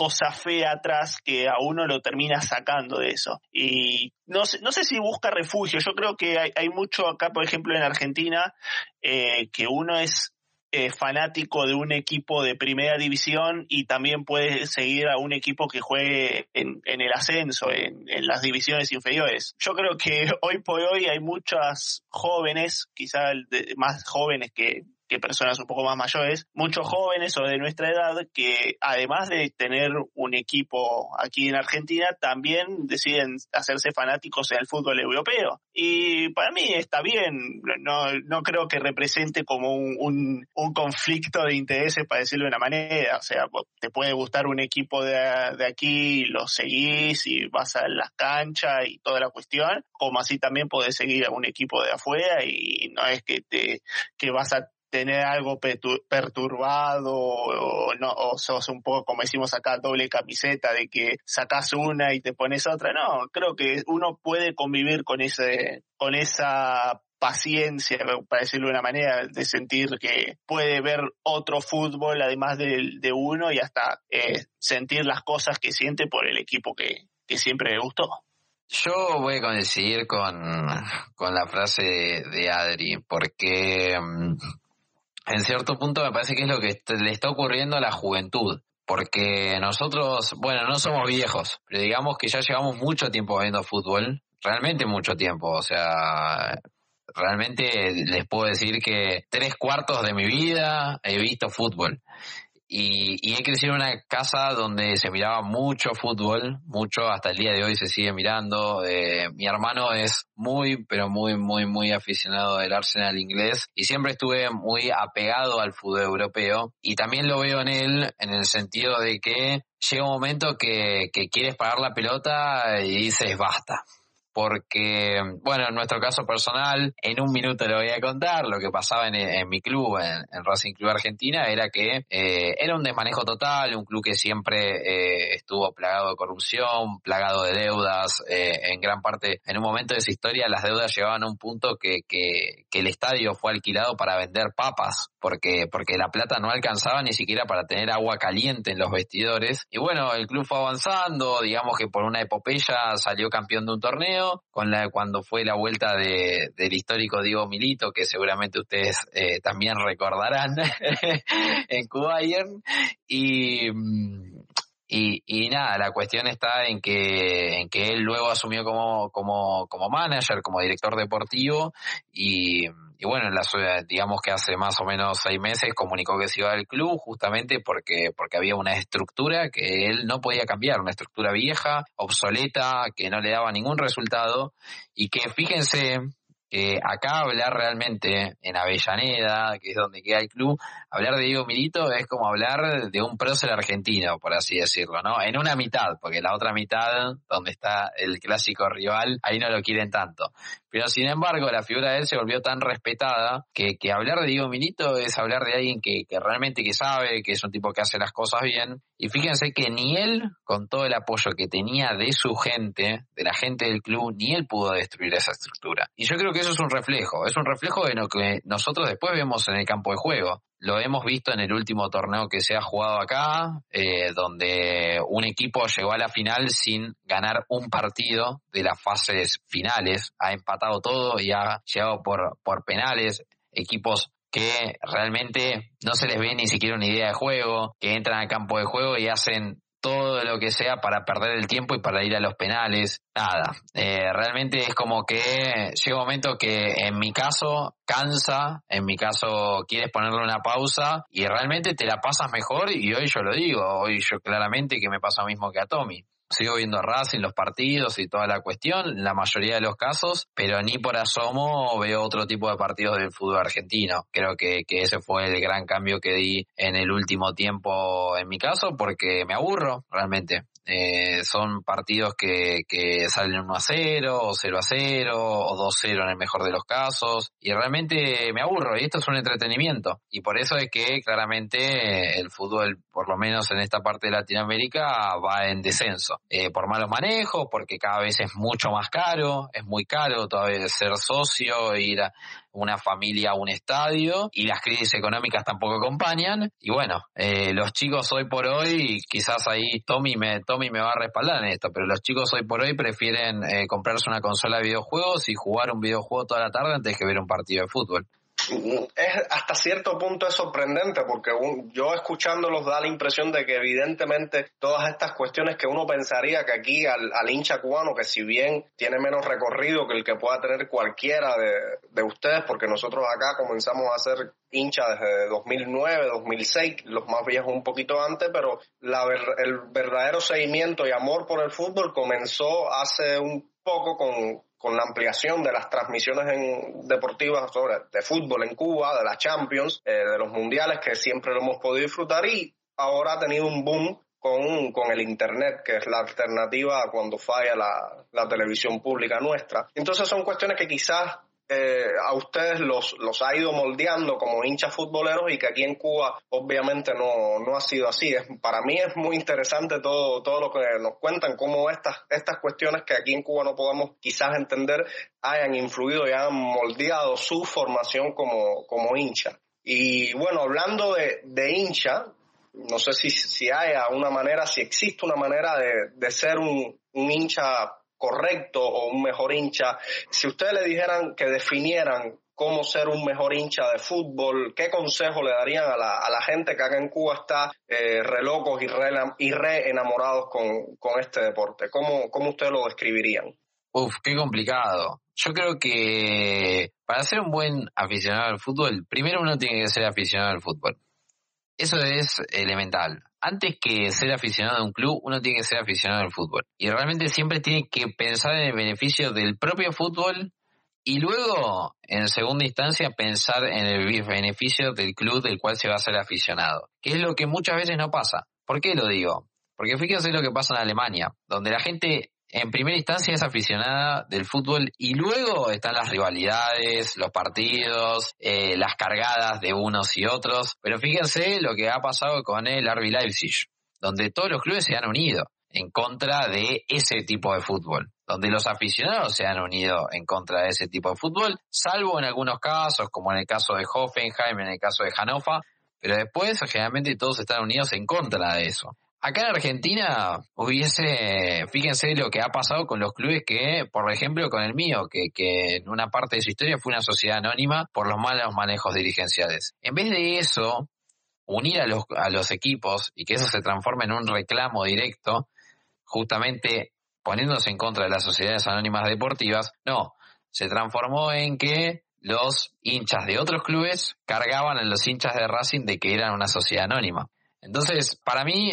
cosa fea atrás que a uno lo termina sacando de eso. Y no sé, no sé si busca refugio. Yo creo que hay, hay mucho acá, por ejemplo, en Argentina, eh, que uno es eh, fanático de un equipo de primera división y también puede seguir a un equipo que juegue en, en el ascenso, en, en, las divisiones inferiores. Yo creo que hoy por hoy hay muchas jóvenes, quizás más jóvenes que que personas un poco más mayores, muchos jóvenes o de nuestra edad que además de tener un equipo aquí en Argentina, también deciden hacerse fanáticos en el fútbol europeo. Y para mí está bien, no, no creo que represente como un, un, conflicto de intereses, para decirlo de una manera. O sea, te puede gustar un equipo de, de aquí, lo seguís y vas a las canchas y toda la cuestión, como así también puedes seguir a un equipo de afuera y no es que te que vas a tener algo perturbado o, no, o sos un poco, como decimos acá, doble camiseta de que sacas una y te pones otra. No, creo que uno puede convivir con ese, con esa paciencia, para decirlo de una manera, de sentir que puede ver otro fútbol además de, uno y hasta eh, sentir las cosas que siente por el equipo que, que siempre le gustó. Yo voy a coincidir con, con la frase de, de Adri, porque mm, en cierto punto me parece que es lo que le está ocurriendo a la juventud. Porque nosotros, bueno, no somos viejos, pero digamos que ya llevamos mucho tiempo viendo fútbol, realmente mucho tiempo. O sea, realmente les puedo decir que tres cuartos de mi vida he visto fútbol. Y, y, he crecido en una casa donde se miraba mucho fútbol, mucho, hasta el día de hoy se sigue mirando. Eh, mi hermano es muy, pero muy, muy, muy aficionado del Arsenal inglés y siempre estuve muy apegado al fútbol europeo y también lo veo en él en el sentido de que llega un momento que, que quieres parar la pelota y dices basta. Porque, bueno, en nuestro caso personal, en un minuto le voy a contar, lo que pasaba en, mi club, en, Racing Club Argentina, era que eh, era un desmanejo total, un club que siempre eh, estuvo plagado de corrupción, plagado de deudas, eh, en gran parte, en un momento de esa historia, las deudas llegaban a un punto que, que, que el estadio fue alquilado para vender papas, porque, porque la plata no alcanzaba ni siquiera para tener agua caliente en los vestidores. Y bueno, el club fue avanzando, digamos que por una epopeya salió campeón de un torneo, con la, cuando fue la vuelta de, del histórico Diego Milito, que seguramente ustedes eh, también recordarán en Bayern. Y, y, y, nada, la cuestión está en que, en que él luego asumió como, como, como manager, como director deportivo y, y bueno, en la, digamos que hace más o menos seis meses comunicó que se iba del club justamente porque, porque había una estructura que él no podía cambiar, una estructura vieja, obsoleta, que no le daba ningún resultado y que fíjense que acá hablar realmente en Avellaneda, que es donde queda el club, hablar de Diego Milito es como hablar de un prócer argentino, por así decirlo, ¿no? En una mitad, porque la otra mitad, donde está el clásico rival, ahí no lo quieren tanto. Pero sin embargo, la figura de él se volvió tan respetada que, que hablar de Diego Milito es hablar de alguien que, que realmente que sabe, que es un tipo que hace las cosas bien. Y fíjense que ni él, con todo el apoyo que tenía de su gente, de la gente del club, ni él pudo destruir esa estructura. Y yo creo que eso es un reflejo, es un reflejo de lo que nosotros después vemos en el campo de juego. Lo hemos visto en el último torneo que se ha jugado acá, eh, donde un equipo llegó a la final sin ganar un partido de las fases finales, ha empatado todo y ha llegado por, por penales, equipos que realmente no se les ve ni siquiera una idea de juego, que entran al campo de juego y hacen todo lo que sea para perder el tiempo y para ir a los penales. Nada, eh, realmente es como que llega un momento que en mi caso cansa, en mi caso quieres ponerle una pausa y realmente te la pasas mejor y hoy yo lo digo, hoy yo claramente que me pasa lo mismo que a Tommy sigo viendo a Racing los partidos y toda la cuestión, la mayoría de los casos, pero ni por asomo veo otro tipo de partidos del fútbol argentino. Creo que, que ese fue el gran cambio que di en el último tiempo en mi caso, porque me aburro realmente. Eh, son partidos que, que salen 1 a 0, o 0 a 0, o 2 a 0 en el mejor de los casos, y realmente me aburro, y esto es un entretenimiento. Y por eso es que claramente el fútbol, por lo menos en esta parte de Latinoamérica, va en descenso. Eh, por malos manejos, porque cada vez es mucho más caro, es muy caro todavía ser socio, ir a, una familia un estadio y las crisis económicas tampoco acompañan. Y bueno, eh, los chicos hoy por hoy, quizás ahí Tommy me, Tommy me va a respaldar en esto, pero los chicos hoy por hoy prefieren eh, comprarse una consola de videojuegos y jugar un videojuego toda la tarde antes que ver un partido de fútbol es hasta cierto punto es sorprendente porque yo escuchándolos da la impresión de que evidentemente todas estas cuestiones que uno pensaría que aquí al, hincha cubano, que si bien tiene menos recorrido que el que pueda tener cualquiera de, ustedes, porque nosotros acá comenzamos a ser hincha desde 2009, 2006, los más viejos un poquito antes, pero la, el verdadero seguimiento y amor por el fútbol comenzó hace un poco con, con la ampliación de las transmisiones deportivas sobre, de fútbol en Cuba, de las Champions, eh, de los mundiales que siempre lo hemos podido disfrutar y ahora ha tenido un boom con, con el Internet, que es la alternativa cuando falla la, la televisión pública nuestra. Entonces son cuestiones que quizás eh, a ustedes los, los ha ido moldeando como hinchas futboleros y que aquí en Cuba obviamente no, no ha sido así. Es, para mí es muy interesante todo, todo lo que nos cuentan, cómo estas, estas cuestiones que aquí en Cuba no podamos quizás entender hayan influido y hayan moldeado su formación como, como hincha. Y bueno, hablando de, de hincha, no sé si, si hay una manera, si existe una manera de, de ser un, un hincha correcto o un mejor hincha, si ustedes le dijeran que definieran cómo ser un mejor hincha de fútbol, ¿qué consejo le darían a la, a la gente que acá en Cuba está eh, re locos y re, enamorados con, con, este deporte? ¿Cómo, ¿Cómo ustedes lo describirían? Uf, qué complicado. Yo creo que para ser un buen aficionado al fútbol, primero uno tiene que ser aficionado al fútbol. Eso es elemental antes que ser aficionado a un club, uno tiene que ser aficionado al fútbol. Y realmente siempre tiene que pensar en el beneficio del propio fútbol y luego, en segunda instancia, pensar en el beneficio del club del cual se va a ser aficionado. Que es lo que muchas veces no pasa. ¿Por qué lo digo? Porque fíjense lo que pasa en Alemania, donde la gente en primera instancia es aficionada del fútbol y luego están las rivalidades, los partidos, eh, las cargadas de unos y otros. Pero fíjense lo que ha pasado con el RB Leipzig, donde todos los clubes se han unido en contra de ese tipo de fútbol, donde los aficionados se han unido en contra de ese tipo de fútbol, salvo en algunos casos, como en el caso de Hoffenheim, en el caso de Hannover, pero después generalmente todos están unidos en contra de eso. Acá en Argentina hubiese, fíjense lo que ha pasado con los clubes que, por ejemplo, con el mío, que, en una parte de su historia fue una sociedad anónima por los malos manejos dirigenciales. En vez de eso, unir a los, a los equipos y que eso se transforme en un reclamo directo, justamente poniéndose en contra de las sociedades anónimas deportivas, no, se transformó en que los hinchas de otros clubes cargaban a los hinchas de Racing de que eran una sociedad anónima. Entonces, para mí,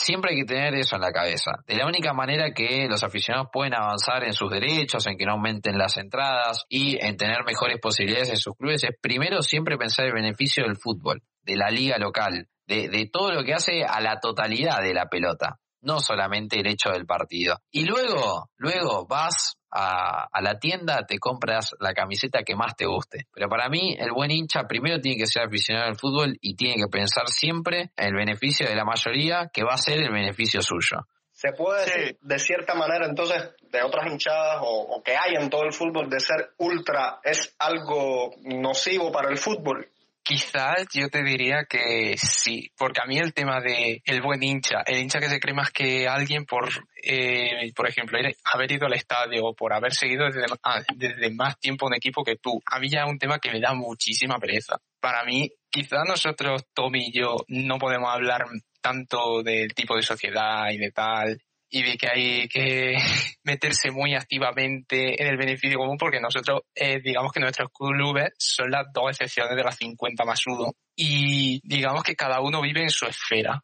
siempre hay que tener eso en la cabeza. De la única manera que los aficionados pueden avanzar en sus derechos, en que no aumenten las entradas y en tener mejores posibilidades en sus clubes, es primero siempre pensar el beneficio del fútbol, de la liga local, de, de todo lo que hace a la totalidad de la pelota no solamente el hecho del partido. Y luego, luego vas a, la tienda, te compras la camiseta que más te guste. Pero para mí, el buen hincha primero tiene que ser aficionado al fútbol y tiene que pensar siempre en el beneficio de la mayoría, que va a ser el beneficio suyo. Se puede decir, de cierta manera, entonces, de otras hinchadas o, o que hay en todo el fútbol, de ser ultra es algo nocivo para el fútbol. Quizás yo te diría que sí, porque a mí el tema de el buen hincha, el hincha que se cree más que alguien por, eh, por ejemplo, haber ido al estadio o por haber seguido desde, ah, desde más tiempo un equipo que tú, a mí ya es un tema que me da muchísima pereza. Para mí, quizás nosotros, Tommy y yo, no podemos hablar tanto del tipo de sociedad y de tal, y de que hay que meterse muy activamente en el beneficio común porque nosotros, eh, digamos que nuestros clubes son las dos excepciones de las 50 más uno y digamos que cada uno vive en su esfera.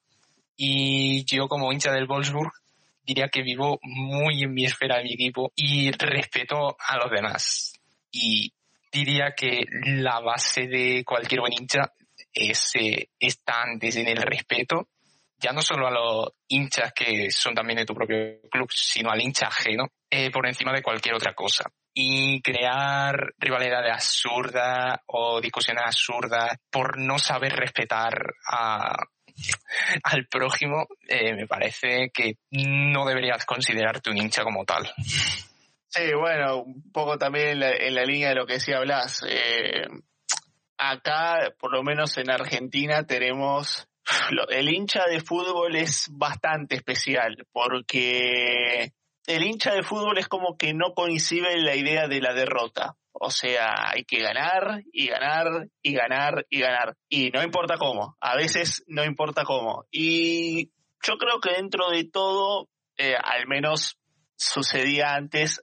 Y yo como hincha del Wolfsburg diría que vivo muy en mi esfera de mi equipo y respeto a los demás. Y diría que la base de cualquier buen hincha es, eh, está antes en el respeto ya no solo a los hinchas que son también de tu propio club, sino al hincha ajeno, eh, por encima de cualquier otra cosa. Y crear rivalidades absurdas o discusiones absurdas por no saber respetar a, al prójimo, eh, me parece que no deberías considerarte un hincha como tal. Sí, bueno, un poco también en la, línea de lo que decía Blas. Eh, acá, por lo menos en Argentina, tenemos el hincha de fútbol es bastante especial porque el hincha de fútbol es como que no coincide la idea de la derrota. O sea, hay que ganar y ganar y ganar y ganar. Y no importa cómo. A veces no importa cómo. Y yo creo que dentro de todo, eh, al menos sucedía antes,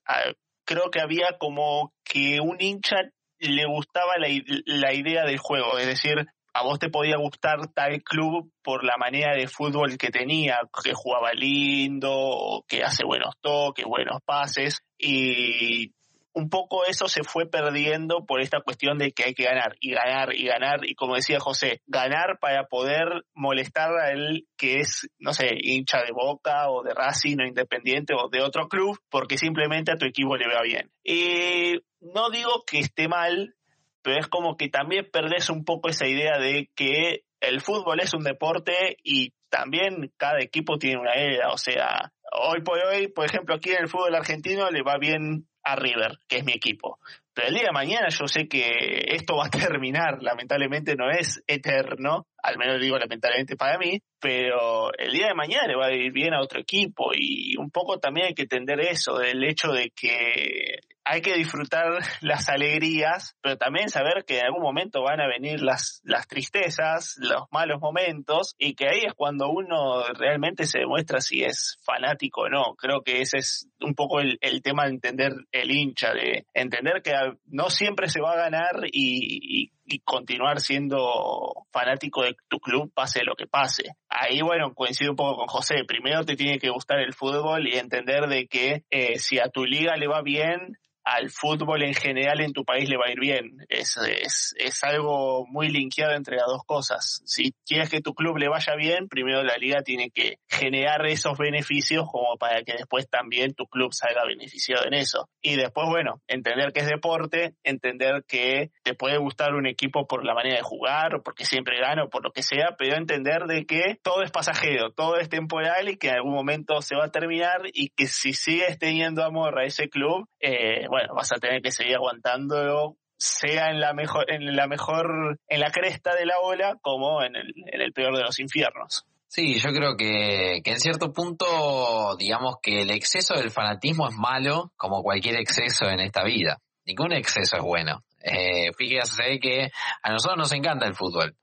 creo que había como que un hincha le gustaba la, la idea del juego. Es decir, a vos te podía gustar tal club por la manera de fútbol que tenía, que jugaba lindo, que hace buenos toques, buenos pases, y un poco eso se fue perdiendo por esta cuestión de que hay que ganar y ganar y ganar y como decía José, ganar para poder molestar a él que es, no sé, hincha de Boca o de Racing o Independiente o de otro club porque simplemente a tu equipo le va bien. Y no digo que esté mal, pero es como que también perdés un poco esa idea de que el fútbol es un deporte y también cada equipo tiene una era, o sea, hoy por hoy, por ejemplo, aquí en el fútbol argentino le va bien a River, que es mi equipo. Pero el día de mañana yo sé que esto va a terminar, lamentablemente no es eterno, al menos digo lamentablemente para mí, pero el día de mañana le va a ir bien a otro equipo. Y un poco también hay que entender eso, del hecho de que hay que disfrutar las alegrías, pero también saber que en algún momento van a venir las, las tristezas, los malos momentos, y que ahí es cuando uno realmente se demuestra si es fanático o no. Creo que ese es un poco el, tema de entender el hincha, de entender que no siempre se va a ganar y, y continuar siendo fanático de tu club pase lo que pase. Ahí, bueno, coincido un poco con José. Primero te tiene que gustar el fútbol y entender de que eh, si a tu liga le va bien, al fútbol en general en tu país le va a ir bien. Es, es, es algo muy linkeado entre las dos cosas. Si quieres que tu club le vaya bien, primero la liga tiene que generar esos beneficios como para que después también tu club salga beneficiado en eso. Y después, bueno, entender que es deporte, entender que te puede gustar un equipo por la manera de jugar, o porque siempre gana, o por lo que sea, pero entender de que todo es pasajero, todo es temporal y que en algún momento se va a terminar y que si sigues teniendo amor a ese club, eh, bueno, vas a tener que seguir aguantándolo sea en la mejor, en la mejor, en la cresta de la ola como en el, en el peor de los infiernos. Sí, yo creo que, que en cierto punto, digamos que el exceso del fanatismo es malo, como cualquier exceso en esta vida. Ningún exceso es bueno. Eh, fíjese que a nosotros nos encanta el fútbol,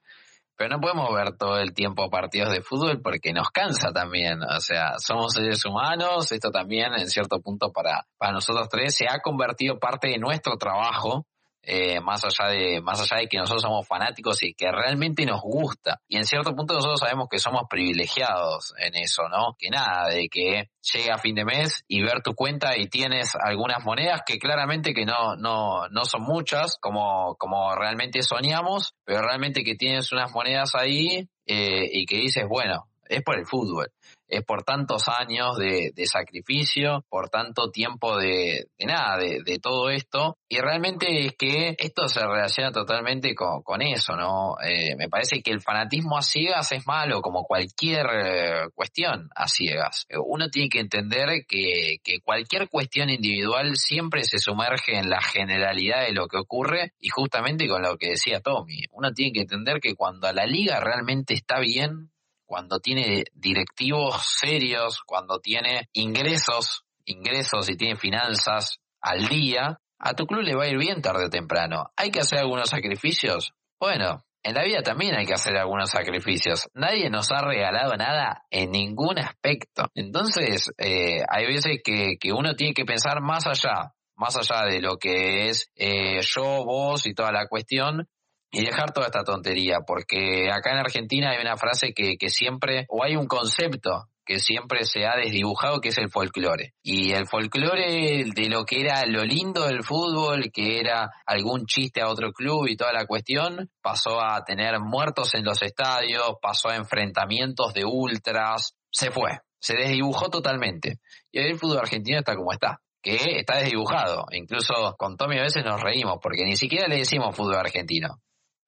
pero no podemos ver todo el tiempo partidos de fútbol porque nos cansa también. O sea, somos seres humanos, esto también en cierto punto para, para nosotros tres se ha convertido parte de nuestro trabajo eh, más allá de más allá de que nosotros somos fanáticos y que realmente nos gusta. Y en cierto punto nosotros sabemos que somos privilegiados en eso no que nada de que llegue a fin de mes y ver tu cuenta y tienes algunas monedas que claramente que no no no son muchas como como realmente soñamos pero realmente que tienes unas monedas ahí eh, y que dices bueno es por el fútbol es por tantos años de, sacrificio, por tanto tiempo de, nada, de, todo esto. Y realmente es que esto se relaciona totalmente con, eso, ¿no? Eh, me parece que el fanatismo a ciegas es malo, como cualquier eh, cuestión a ciegas. Uno tiene que entender que, que cualquier cuestión individual siempre se sumerge en la generalidad de lo que ocurre y justamente con lo que decía Tommy. Uno tiene que entender que cuando la liga realmente está bien, cuando tiene directivos serios, cuando tiene ingresos, ingresos y tiene finanzas al día, a tu club le va a ir bien tarde o temprano. ¿Hay que hacer algunos sacrificios? Bueno, en la vida también hay que hacer algunos sacrificios. Nadie nos ha regalado nada en ningún aspecto. Entonces, eh, hay veces que, uno tiene que pensar más allá, más allá de lo que es eh, yo, vos y toda la cuestión, y dejar toda esta tontería, porque acá en Argentina hay una frase que, que siempre, o hay un concepto que siempre se ha desdibujado, que es el folclore. Y el folclore de lo que era lo lindo del fútbol, que era algún chiste a otro club y toda la cuestión, pasó a tener muertos en los estadios, pasó a enfrentamientos de ultras, se fue, se desdibujó totalmente. Y hoy el fútbol argentino está como está que está desdibujado. Incluso con Tommy a veces nos reímos porque ni siquiera le decimos fútbol argentino.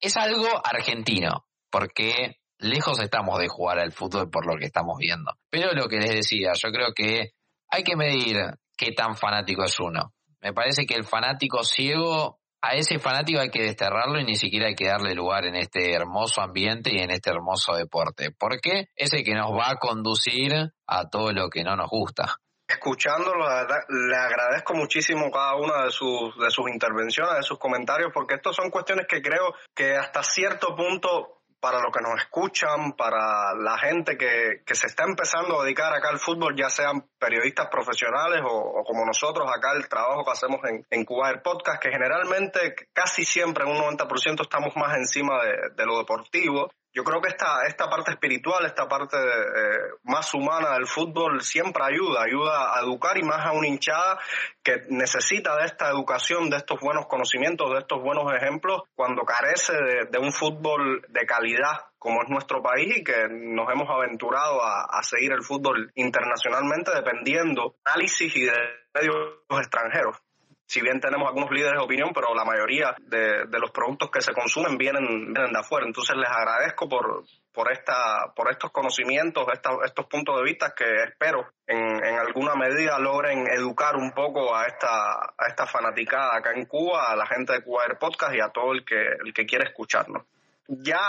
Es algo argentino, porque lejos estamos de jugar al fútbol por lo que estamos viendo. Pero lo que les decía, yo creo que hay que medir qué tan fanático es uno. Me parece que el fanático ciego, a ese fanático hay que desterrarlo y ni siquiera hay que darle lugar en este hermoso ambiente y en este hermoso deporte. Porque es el que nos va a conducir a todo lo que no nos gusta escuchándolo, le agradezco muchísimo cada una de sus, de sus intervenciones, de sus comentarios, porque estas son cuestiones que creo que hasta cierto punto para los que nos escuchan, para la gente que, que se está empezando a dedicar acá al fútbol, ya sean periodistas profesionales o, como nosotros acá el trabajo que hacemos en, en Cuba el podcast, que generalmente casi siempre, en un 90% estamos más encima de, de lo deportivo yo creo que esta, esta parte espiritual, esta parte eh, más humana del fútbol siempre ayuda, ayuda a educar y más a una hinchada que necesita de esta educación, de estos buenos conocimientos, de estos buenos ejemplos, cuando carece de, un fútbol de calidad como es nuestro país y que nos hemos aventurado a, a seguir el fútbol internacionalmente dependiendo de análisis y de medios extranjeros si bien tenemos algunos líderes de opinión, pero la mayoría de, los productos que se consumen vienen, vienen de afuera. Entonces les agradezco por, por, esta, por estos conocimientos, estos puntos de vista que espero en, en, alguna medida logren educar un poco a esta, a esta fanaticada acá en Cuba, a la gente de Cuba Air Podcast y a todo el que, el que quiere escucharnos. Ya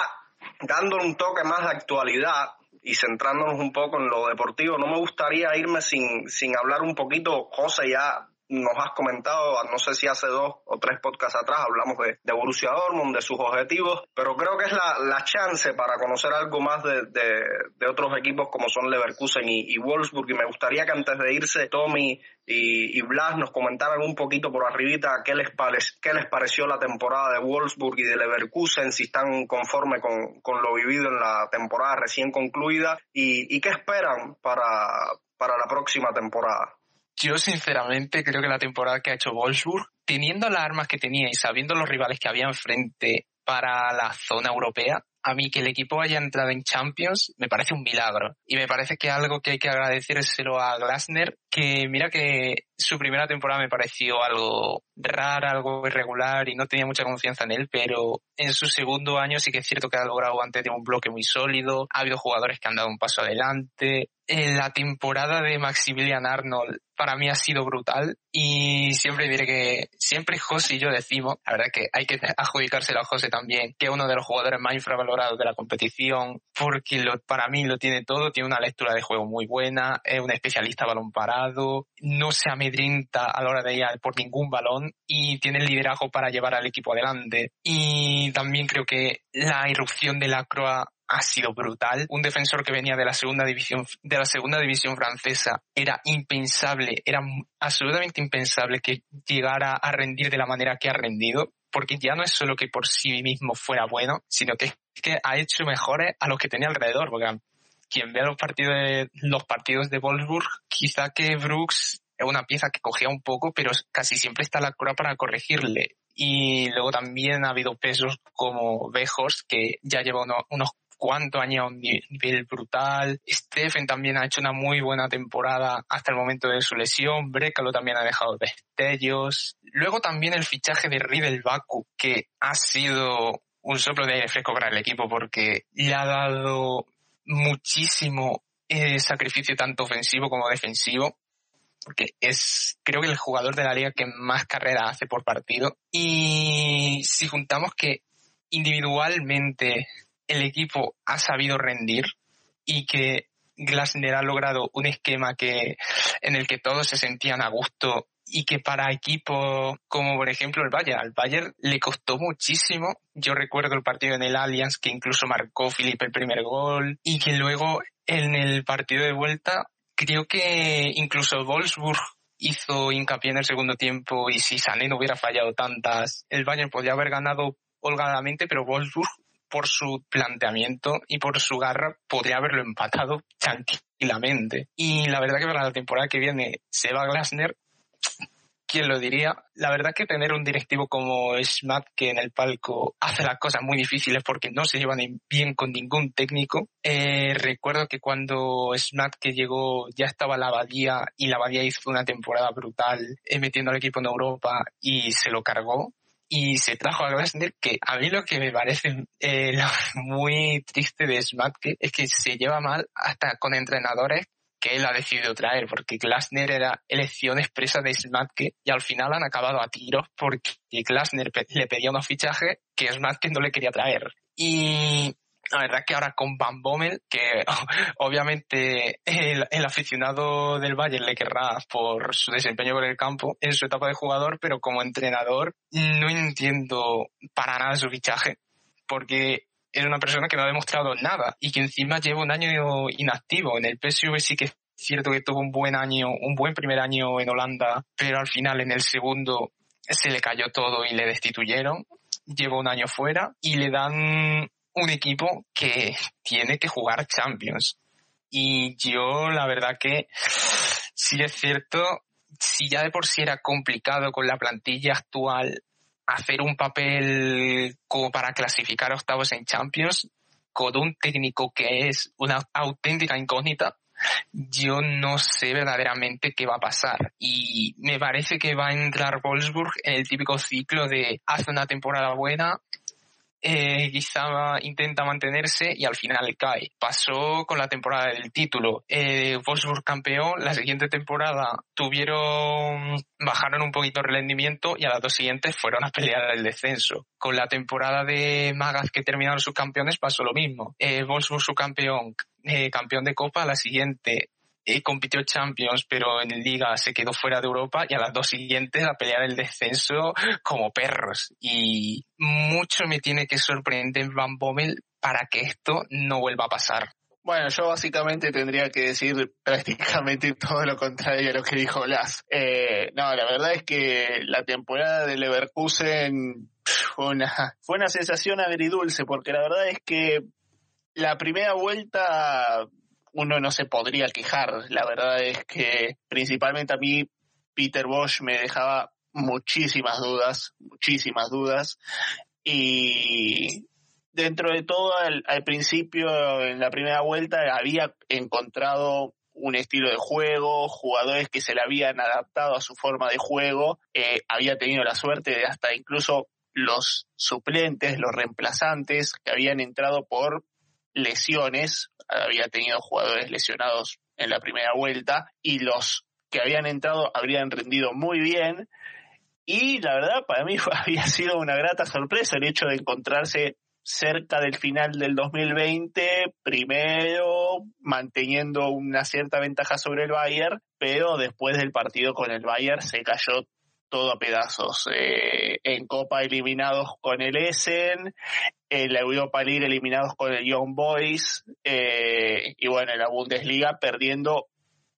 dándole un toque más de actualidad, y centrándonos un poco en lo deportivo, no me gustaría irme sin, sin hablar un poquito, José ya nos has comentado, no sé si hace dos o tres podcasts atrás, hablamos de, Borussia Dortmund, de sus objetivos, pero creo que es la, la chance para conocer algo más de, de, otros equipos como son Leverkusen y, Wolfsburg. Y me gustaría que antes de irse, Tommy y, Blas nos comentaran un poquito por arribita qué les, qué les pareció la temporada de Wolfsburg y de Leverkusen, si están conformes con, con lo vivido en la temporada recién concluida y, y qué esperan para, para la próxima temporada. Yo sinceramente creo que la temporada que ha hecho Wolfsburg, teniendo las armas que tenía y sabiendo los rivales que había enfrente para la zona europea, a mí que el equipo haya entrado en Champions me parece un milagro. Y me parece que algo que hay que agradecérselo a Glasner, que mira que su primera temporada me pareció algo rara, algo irregular y no tenía mucha confianza en él, pero en su segundo año sí que es cierto que ha logrado antes de un bloque muy sólido, ha habido jugadores que han dado un paso adelante. En la temporada de Maximilian Arnold para mí ha sido brutal y siempre diré que siempre José y yo decimos, la verdad que hay que adjudicárselo a José también, que es uno de los jugadores más infravalorados de la competición, porque lo, para mí lo tiene todo, tiene una lectura de juego muy buena, es un especialista balón parado, no se amedrenta a la hora de ir por ningún balón y tiene el liderazgo para llevar al equipo adelante. Y también creo que la irrupción de la Croa ha sido brutal. Un defensor que venía de la segunda división, de la segunda división francesa era impensable, era absolutamente impensable que llegara a rendir de la manera que ha rendido, porque ya no es solo que por sí mismo fuera bueno, sino que, que ha hecho mejores a los que tenía alrededor, porque quien vea los partidos de, los partidos de Wolfsburg, quizá que Brooks es una pieza que cogía un poco, pero casi siempre está la cura para corregirle. Y luego también ha habido pesos como Bejos, que ya lleva unos cuantos años a un nivel brutal. Stephen también ha hecho una muy buena temporada hasta el momento de su lesión. Brecalo también ha dejado destellos. Luego también el fichaje de Riddle que ha sido un soplo de aire fresco para el equipo porque le ha dado muchísimo eh, sacrificio tanto ofensivo como defensivo porque es creo que el jugador de la liga que más carrera hace por partido. Y si juntamos que individualmente el equipo ha sabido rendir y que Glasner ha logrado un esquema que en el que todos se sentían a gusto y que para equipos como por ejemplo el Bayern, al Bayern le costó muchísimo. Yo recuerdo el partido en el Allianz que incluso marcó Felipe el primer gol y que luego en el partido de vuelta creo que incluso Wolfsburg hizo hincapié en el segundo tiempo y si Sané no hubiera fallado tantas, el Bayern podría haber ganado holgadamente, pero Wolfsburg por su planteamiento y por su garra podría haberlo empatado tranquilamente. Y la verdad que para la temporada que viene se va Glasner ¿quién lo diría? La verdad que tener un directivo como Smat que en el palco hace las cosas muy difíciles porque no se llevan bien con ningún técnico. Eh, recuerdo que cuando Smat que llegó ya estaba la Abadía y la Abadía hizo una temporada brutal eh, metiendo al equipo en Europa y se lo cargó y se trajo a Glasner, que a mí lo que me parece eh, muy triste de Smatke es que se lleva mal hasta con entrenadores que él ha decidido traer, porque Glasner era elección expresa de Smatke y al final han acabado a tiros porque Glasner le pedía unos fichajes que Smatke no le quería traer. Y la verdad que ahora con Van Bommel, que obviamente el, el, aficionado del Bayern le querrá por su desempeño por el campo en su etapa de jugador, pero como entrenador no entiendo para nada su fichaje, porque es una persona que no ha demostrado nada y que encima lleva un año inactivo. En el PSV sí que es cierto que tuvo un buen año, un buen primer año en Holanda, pero al final en el segundo se le cayó todo y le destituyeron. Lleva un año fuera y le dan un equipo que tiene que jugar Champions. Y yo la verdad que sí es cierto, si ya de por sí era complicado con la plantilla actual hacer un papel como para clasificar octavos en Champions con un técnico que es una auténtica incógnita, yo no sé verdaderamente qué va a pasar. Y me parece que va a entrar Wolfsburg en el típico ciclo de hace una temporada buena, eh, quizá intenta mantenerse y al final cae. Pasó con la temporada del título. Eh, Wolfsburg campeón, la siguiente temporada tuvieron, bajaron un poquito el rendimiento y a las dos siguientes fueron a pelear el descenso. Con la temporada de Magas que terminaron sus campeones pasó lo mismo. Eh, Wolfsburg campeón, eh, campeón de Copa, la siguiente y compitió Champions, pero en Liga se quedó fuera de Europa y a las dos siguientes a pelear el descenso como perros. Y mucho me tiene que sorprender Van Bommel para que esto no vuelva a pasar. Bueno, yo básicamente tendría que decir prácticamente todo lo contrario a lo que dijo Blas. Eh, no, la verdad es que la temporada de Leverkusen fue una, fue una sensación agridulce, porque la verdad es que la primera vuelta uno no se podría quejar. La verdad es que principalmente a mí Peter Bosch me dejaba muchísimas dudas, muchísimas dudas. Y dentro de todo, al, principio, en la primera vuelta, había encontrado un estilo de juego, jugadores que se le habían adaptado a su forma de juego, eh, había tenido la suerte de hasta incluso los suplentes, los reemplazantes que habían entrado por lesiones, había tenido jugadores lesionados en la primera vuelta y los que habían entrado habrían rendido muy bien. Y la verdad, para mí había sido una grata sorpresa el hecho de encontrarse cerca del final del 2020, primero manteniendo una cierta ventaja sobre el Bayern, pero después del partido con el Bayern se cayó todo a pedazos. Eh, en Copa eliminados con el Essen, en la Europa League eliminados con el Young Boys, eh, y bueno, en la Bundesliga perdiendo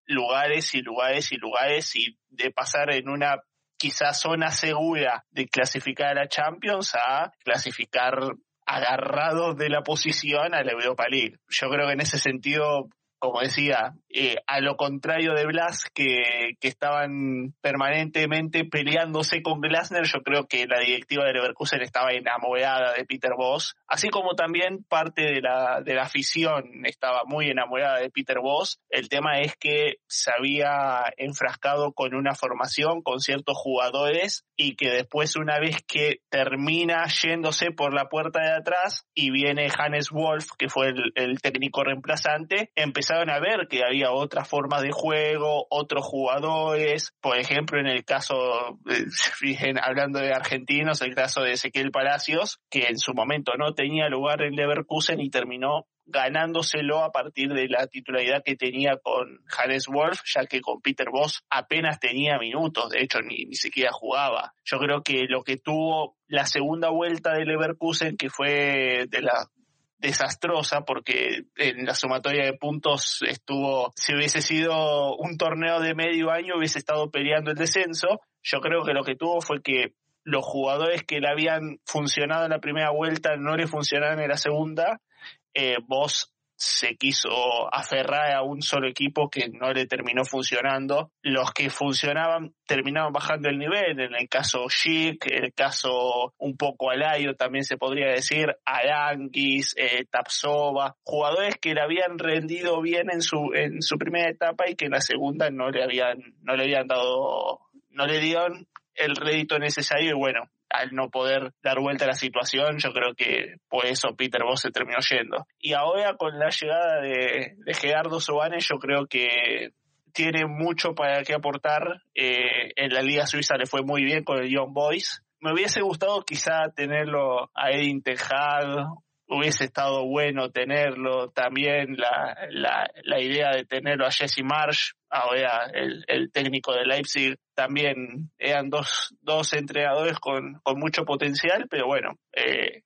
lugares y lugares y lugares y de pasar en una quizás zona segura de clasificar a la Champions a clasificar agarrados de la posición a la Europa League. Yo creo que en ese sentido como decía, eh, a lo contrario de Blas, que, que, estaban permanentemente peleándose con Glasner, yo creo que la directiva de Leverkusen estaba enamorada de Peter Voss, así como también parte de la, de la afición estaba muy enamorada de Peter Voss. El tema es que se había enfrascado con una formación, con ciertos jugadores, y que después, una vez que termina yéndose por la puerta de atrás y viene Hannes Wolf, que fue el, el técnico reemplazante, empezó empezaron a ver que había otras formas de juego, otros jugadores, por ejemplo, en el caso, fíjense, hablando de argentinos, el caso de Ezequiel Palacios, que en su momento no tenía lugar en Leverkusen y terminó ganándoselo a partir de la titularidad que tenía con Hannes Wolf, ya que con Peter Voss apenas tenía minutos, de hecho ni, ni siquiera jugaba. Yo creo que lo que tuvo la segunda vuelta de Leverkusen, que fue de la desastrosa porque en la sumatoria de puntos estuvo, si hubiese sido un torneo de medio año hubiese estado peleando el descenso. Yo creo que lo que tuvo fue que los jugadores que le habían funcionado en la primera vuelta no le funcionaron en la segunda. Eh, vos se quiso aferrar a un solo equipo que no le terminó funcionando. Los que funcionaban terminaban bajando el nivel, en el caso Chic, el caso un poco Alayo también se podría decir, Aranguis, eh, Tapsova, jugadores que le habían rendido bien en su, en su primera etapa y que en la segunda no le habían, no le habían dado, no le dieron el rédito necesario y bueno, al no poder dar vuelta a la situación, yo creo que por eso Peter Voss se terminó yendo. Y ahora con la llegada de, Gerardo Sobane, yo creo que tiene mucho para qué aportar. Eh, en la Liga Suiza le fue muy bien con el Young Boys. Me hubiese gustado quizá tenerlo a Edin Tejad hubiese estado bueno tenerlo, también la, la, la idea de tenerlo a Jesse Marsh, ahora el, el, técnico de Leipzig, también eran dos, dos entrenadores con, con mucho potencial, pero bueno, eh,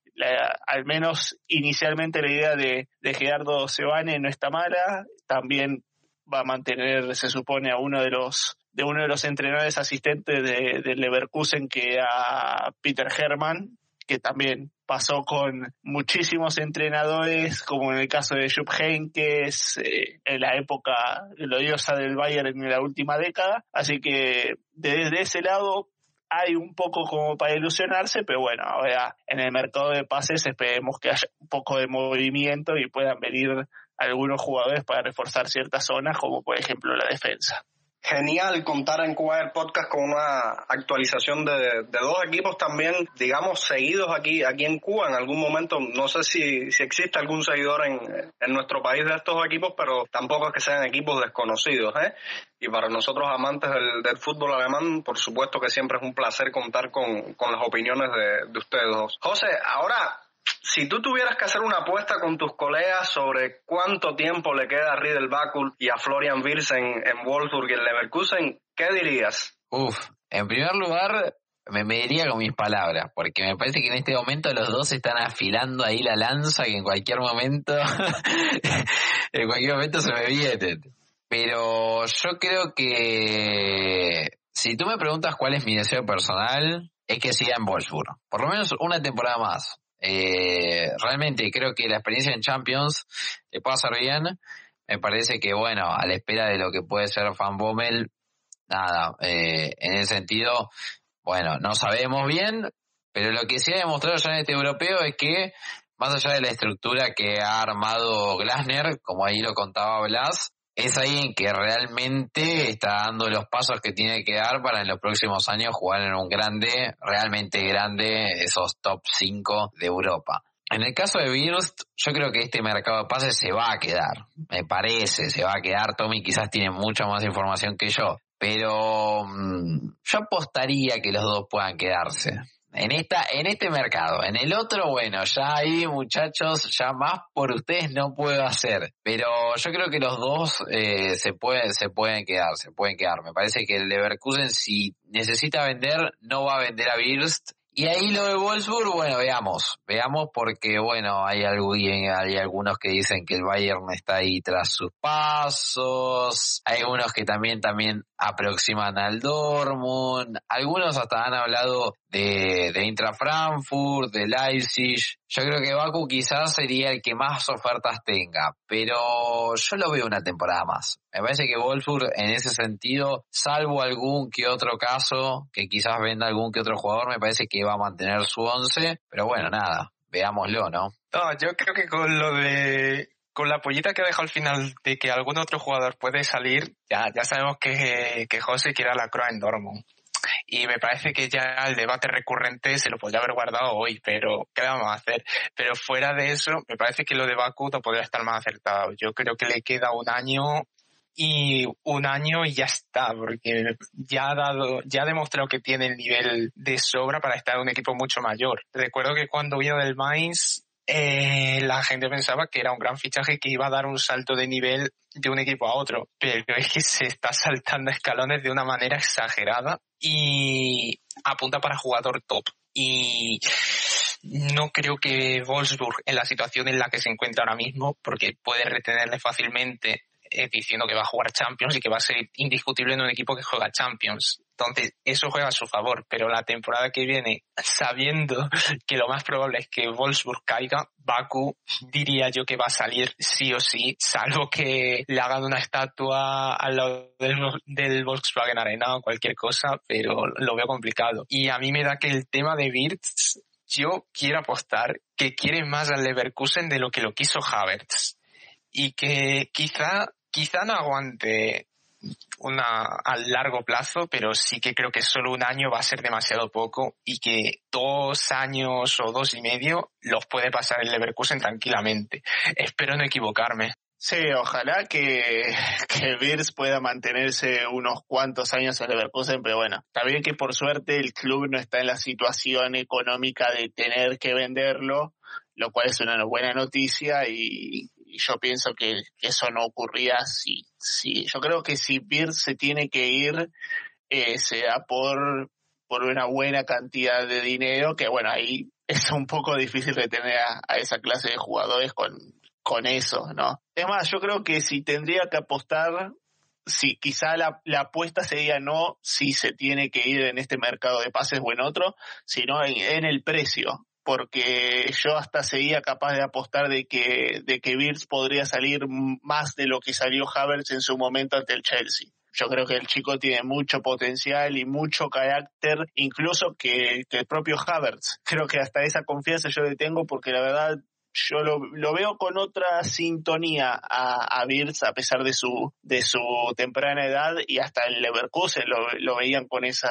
al menos inicialmente la idea de, de Gerardo Sebane no está mala, también va a mantener, se supone, a uno de los de uno de los entrenadores asistentes de, de Leverkusen que a Peter Hermann, que también pasó con muchísimos entrenadores, como en el caso de Jupp Heynckes, eh, en la época gloriosa del Bayern en la última década. Así que desde ese lado hay un poco como para ilusionarse, pero bueno, ahora en el mercado de pases esperemos que haya un poco de movimiento y puedan venir algunos jugadores para reforzar ciertas zonas, como por ejemplo la defensa genial contar en Cuba Podcast con una actualización de, dos equipos también, digamos, seguidos aquí, aquí en Cuba. En algún momento, no sé si, si existe algún seguidor en, en nuestro país de estos equipos, pero tampoco es que sean equipos desconocidos. ¿eh? Y para nosotros amantes del, del, fútbol alemán, por supuesto que siempre es un placer contar con, con las opiniones de, de ustedes dos. José, ahora si tú tuvieras que hacer una apuesta con tus colegas sobre cuánto tiempo le queda a Riedel Bakul y a Florian Wirtz en, Wolfsburg y en Leverkusen, ¿qué dirías? Uf, en primer lugar, me mediría con mis palabras, porque me parece que en este momento los dos están afilando ahí la lanza y en cualquier momento, en cualquier momento se me vienen. Pero yo creo que si tú me preguntas cuál es mi deseo personal, es que siga en Wolfsburg. Por lo menos una temporada más. Eh, realmente creo que la experiencia en Champions le puede hacer bien. me parece que, bueno, a la espera de lo que puede ser Van Bommel, nada, eh, en ese sentido, bueno, no sabemos bien, pero lo que sí ha demostrado ya en este europeo es que, más allá de la estructura que ha armado Glasner, como ahí lo contaba Blas, es alguien que realmente está dando los pasos que tiene que dar para en los próximos años jugar en un grande, realmente grande, esos top 5 de Europa. En el caso de Birst, yo creo que este mercado de pases se va a quedar. Me parece, se va a quedar. Tommy quizás tiene mucha más información que yo. Pero mm, yo apostaría que los dos puedan quedarse en esta, en este mercado. En el otro, bueno, ya ahí, muchachos, ya más por ustedes no puedo hacer. Pero yo creo que los dos eh, se pueden, se pueden quedar, se pueden quedar. Me parece que el Leverkusen, si necesita vender, no va a vender a Birst y ahí lo de Wolfsburg, bueno, veamos, veamos porque, bueno, hay, algo, hay algunos que dicen que el Bayern está ahí tras sus pasos, hay unos que también, también aproximan al Dortmund, algunos hasta han hablado de, de Intra Frankfurt, de Leipzig, yo creo que Baku quizás sería el que más ofertas tenga, pero yo lo veo una temporada más. Me parece que Wolfsburg en ese sentido, salvo algún que otro caso, que quizás venda algún que otro jugador, me parece que va a mantener su once, pero bueno, nada, veámoslo, ¿no? No, yo creo que con lo de con la pollita que deja al final de que algún otro jugador puede salir, ya, ya sabemos que, que José quiere a la Croix en Dortmund y me parece que ya el debate recurrente se lo podría haber guardado hoy, pero ¿qué vamos a hacer? Pero fuera de eso, me parece que lo de Baku no podría estar más acertado. Yo creo que le queda un año y un año y ya está, porque ya ha dado, ya ha demostrado que tiene el nivel de sobra para estar en un equipo mucho mayor. Recuerdo que cuando vino del Mainz, eh, la gente pensaba que era un gran fichaje que iba a dar un salto de nivel de un equipo a otro, pero es que se está saltando escalones de una manera exagerada y apunta para jugador top. Y no creo que Wolfsburg, en la situación en la que se encuentra ahora mismo, porque puede retenerle fácilmente eh, diciendo que va a jugar Champions y que va a ser indiscutible en un equipo que juega Champions. Entonces, eso juega a su favor, pero la temporada que viene, sabiendo que lo más probable es que Wolfsburg caiga, Baku diría yo que va a salir sí o sí, salvo que le hagan una estatua al lado del, del Volkswagen Arena o cualquier cosa, pero lo veo complicado. Y a mí me da que el tema de Wirtz, yo quiero apostar que quiere más al Leverkusen de lo que lo quiso Havertz. Y que quizá quizá no aguante una a largo plazo, pero sí que creo que solo un año va a ser demasiado poco y que dos años o dos y medio los puede pasar el Leverkusen tranquilamente. Espero no equivocarme. Sí, ojalá que, que Virs pueda mantenerse unos cuantos años en Leverkusen, pero bueno, también que por suerte el club no está en la situación económica de tener que venderlo, lo cual es una buena noticia y, y yo pienso que, eso no ocurría si, yo creo que si Pierce se tiene que ir, eh, sea por, por una buena cantidad de dinero, que bueno, ahí es un poco difícil retener a, a esa clase de jugadores con, con eso, ¿no? Es más, yo creo que si tendría que apostar, si quizá la, la, apuesta sería no si se tiene que ir en este mercado de pases o en otro, sino en el precio porque yo hasta seguía capaz de apostar de que, de que podría salir más de lo que salió Havertz en su momento ante el Chelsea. Yo creo que el chico tiene mucho potencial y mucho carácter, incluso que, que el propio Havertz. Creo que hasta esa confianza yo le tengo porque la verdad yo lo, lo, veo con otra sintonía a, a Birz a pesar de su, de su temprana edad y hasta el Leverkusen lo, lo veían con esa,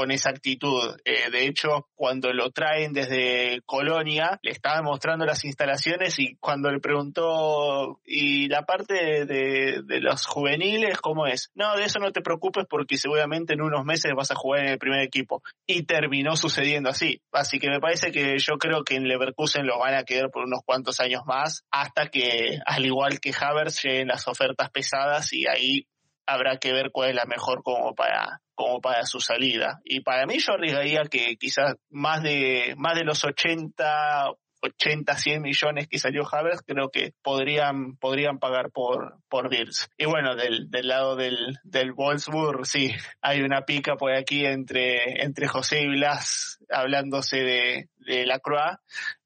con esa actitud. Eh, de hecho, cuando lo traen desde Colonia, le estaban mostrando las instalaciones y cuando le preguntó, ¿y la parte de, de los juveniles cómo es? No, de eso no te preocupes porque seguramente en unos meses vas a jugar en el primer equipo. Y terminó sucediendo así. Así que me parece que yo creo que en Leverkusen lo van a quedar por unos cuantos años más, hasta que, al igual que Havers, lleguen las ofertas pesadas y ahí habrá que ver cuál es la mejor como para como para su salida. Y para mí yo arriesgaría que quizás más de más de los 80 80, 100 millones que salió Havers, creo que podrían, podrían pagar por, por. Y bueno, del, del lado del, del Wolfsburg, sí, hay una pica por aquí entre, entre José y Blas hablándose de, de la Croix,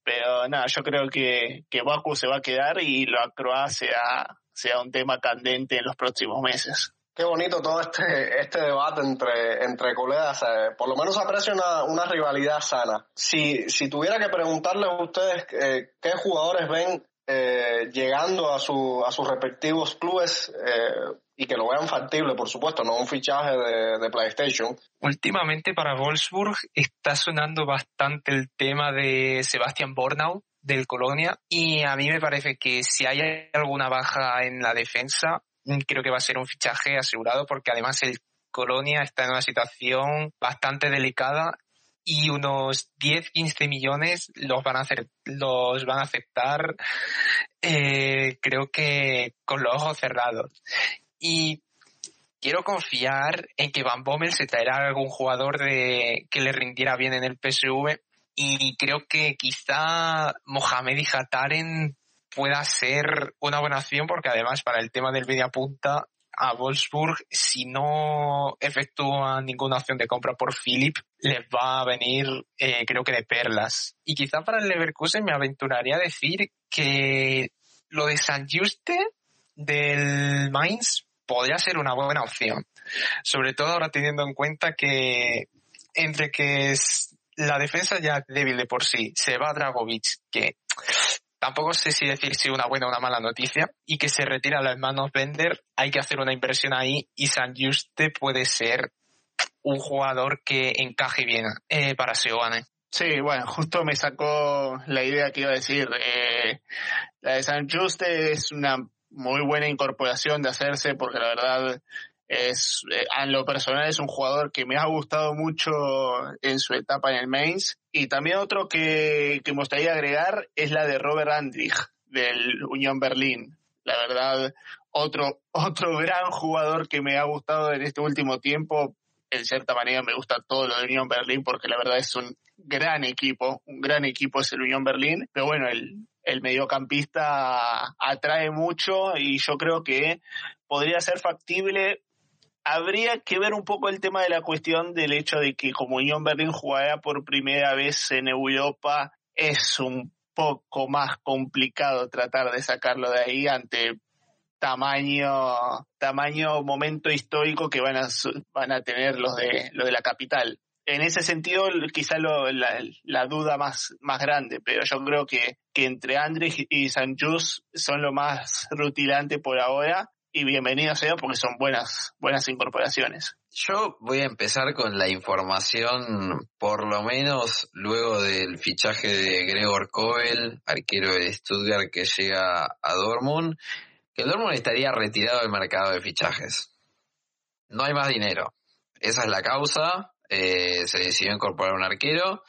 pero nada, yo creo que, que Baku se va a quedar y la Croix se ha, sea un tema candente en los próximos meses. Qué bonito todo este, este debate entre, entre colegas. por lo menos aprecio una, rivalidad sana. Si, si tuviera que preguntarle a ustedes eh, qué jugadores ven eh, llegando a, su, a sus respectivos clubes eh, y que lo vean factible, por supuesto, no un fichaje de, de, PlayStation. Últimamente para Wolfsburg está sonando bastante el tema de Sebastian Bornau del Colonia y a mí me parece que si hay alguna baja en la defensa creo que va a ser un fichaje asegurado porque además el Colonia está en una situación bastante delicada y unos 10, 15 millones los van a hacer, los van a aceptar, eh, creo que con los ojos cerrados. Y quiero confiar en que Van Bommel se traerá algún jugador de, que le rindiera bien en el PSV y creo que quizá Mohamed y Hataren pueda ser una buena opción porque además para el tema del media punta a Wolfsburg, si no efectúa ninguna opción de compra por Philip, les va a venir, eh, creo que de perlas. Y quizá para el Leverkusen me aventuraría a decir que lo de San Juste del Mainz podría ser una buena opción. Sobre todo ahora teniendo en cuenta que entre que es la defensa ya débil de por sí, se va Dragovic, que tampoco sé si decir si una buena o una mala noticia, y que se retira las manos Bender, hay que hacer una inversión ahí y San Juste puede ser un jugador que encaje bien eh, para Seoane. Sí, bueno, justo me sacó la idea que iba a decir. Eh, la de San Juste es una muy buena incorporación de hacerse porque la verdad es, eh, en lo personal es un jugador que me ha gustado mucho en su etapa en el Mainz. Y también otro que, que me gustaría agregar es la de Robert Andrich del Unión Berlín. La verdad, otro, otro gran jugador que me ha gustado en este último tiempo. En cierta manera me gusta todo lo de Unión Berlín porque la verdad es un gran equipo, un gran equipo es el Unión Berlín. Pero bueno, el, el mediocampista atrae mucho y yo creo que podría ser factible habría que ver un poco el tema de la cuestión del hecho de que como Unión Berlín jugará por primera vez en Europa, es un poco más complicado tratar de sacarlo de ahí ante tamaño, tamaño momento histórico que van a, van a tener los de, los de la capital. En ese sentido, quizá lo, la, duda más, más grande, pero yo creo que, que entre Andrés y San son lo más rutilante por ahora y bienvenido sea porque son buenas, buenas incorporaciones. Yo voy a empezar con la información, por lo menos luego del fichaje de Gregor Kobel, arquero de Stuttgart que llega a Dortmund, que Dortmund estaría retirado del mercado de fichajes. No hay más dinero. Esa es la causa. Eh, se decidió incorporar un arquero.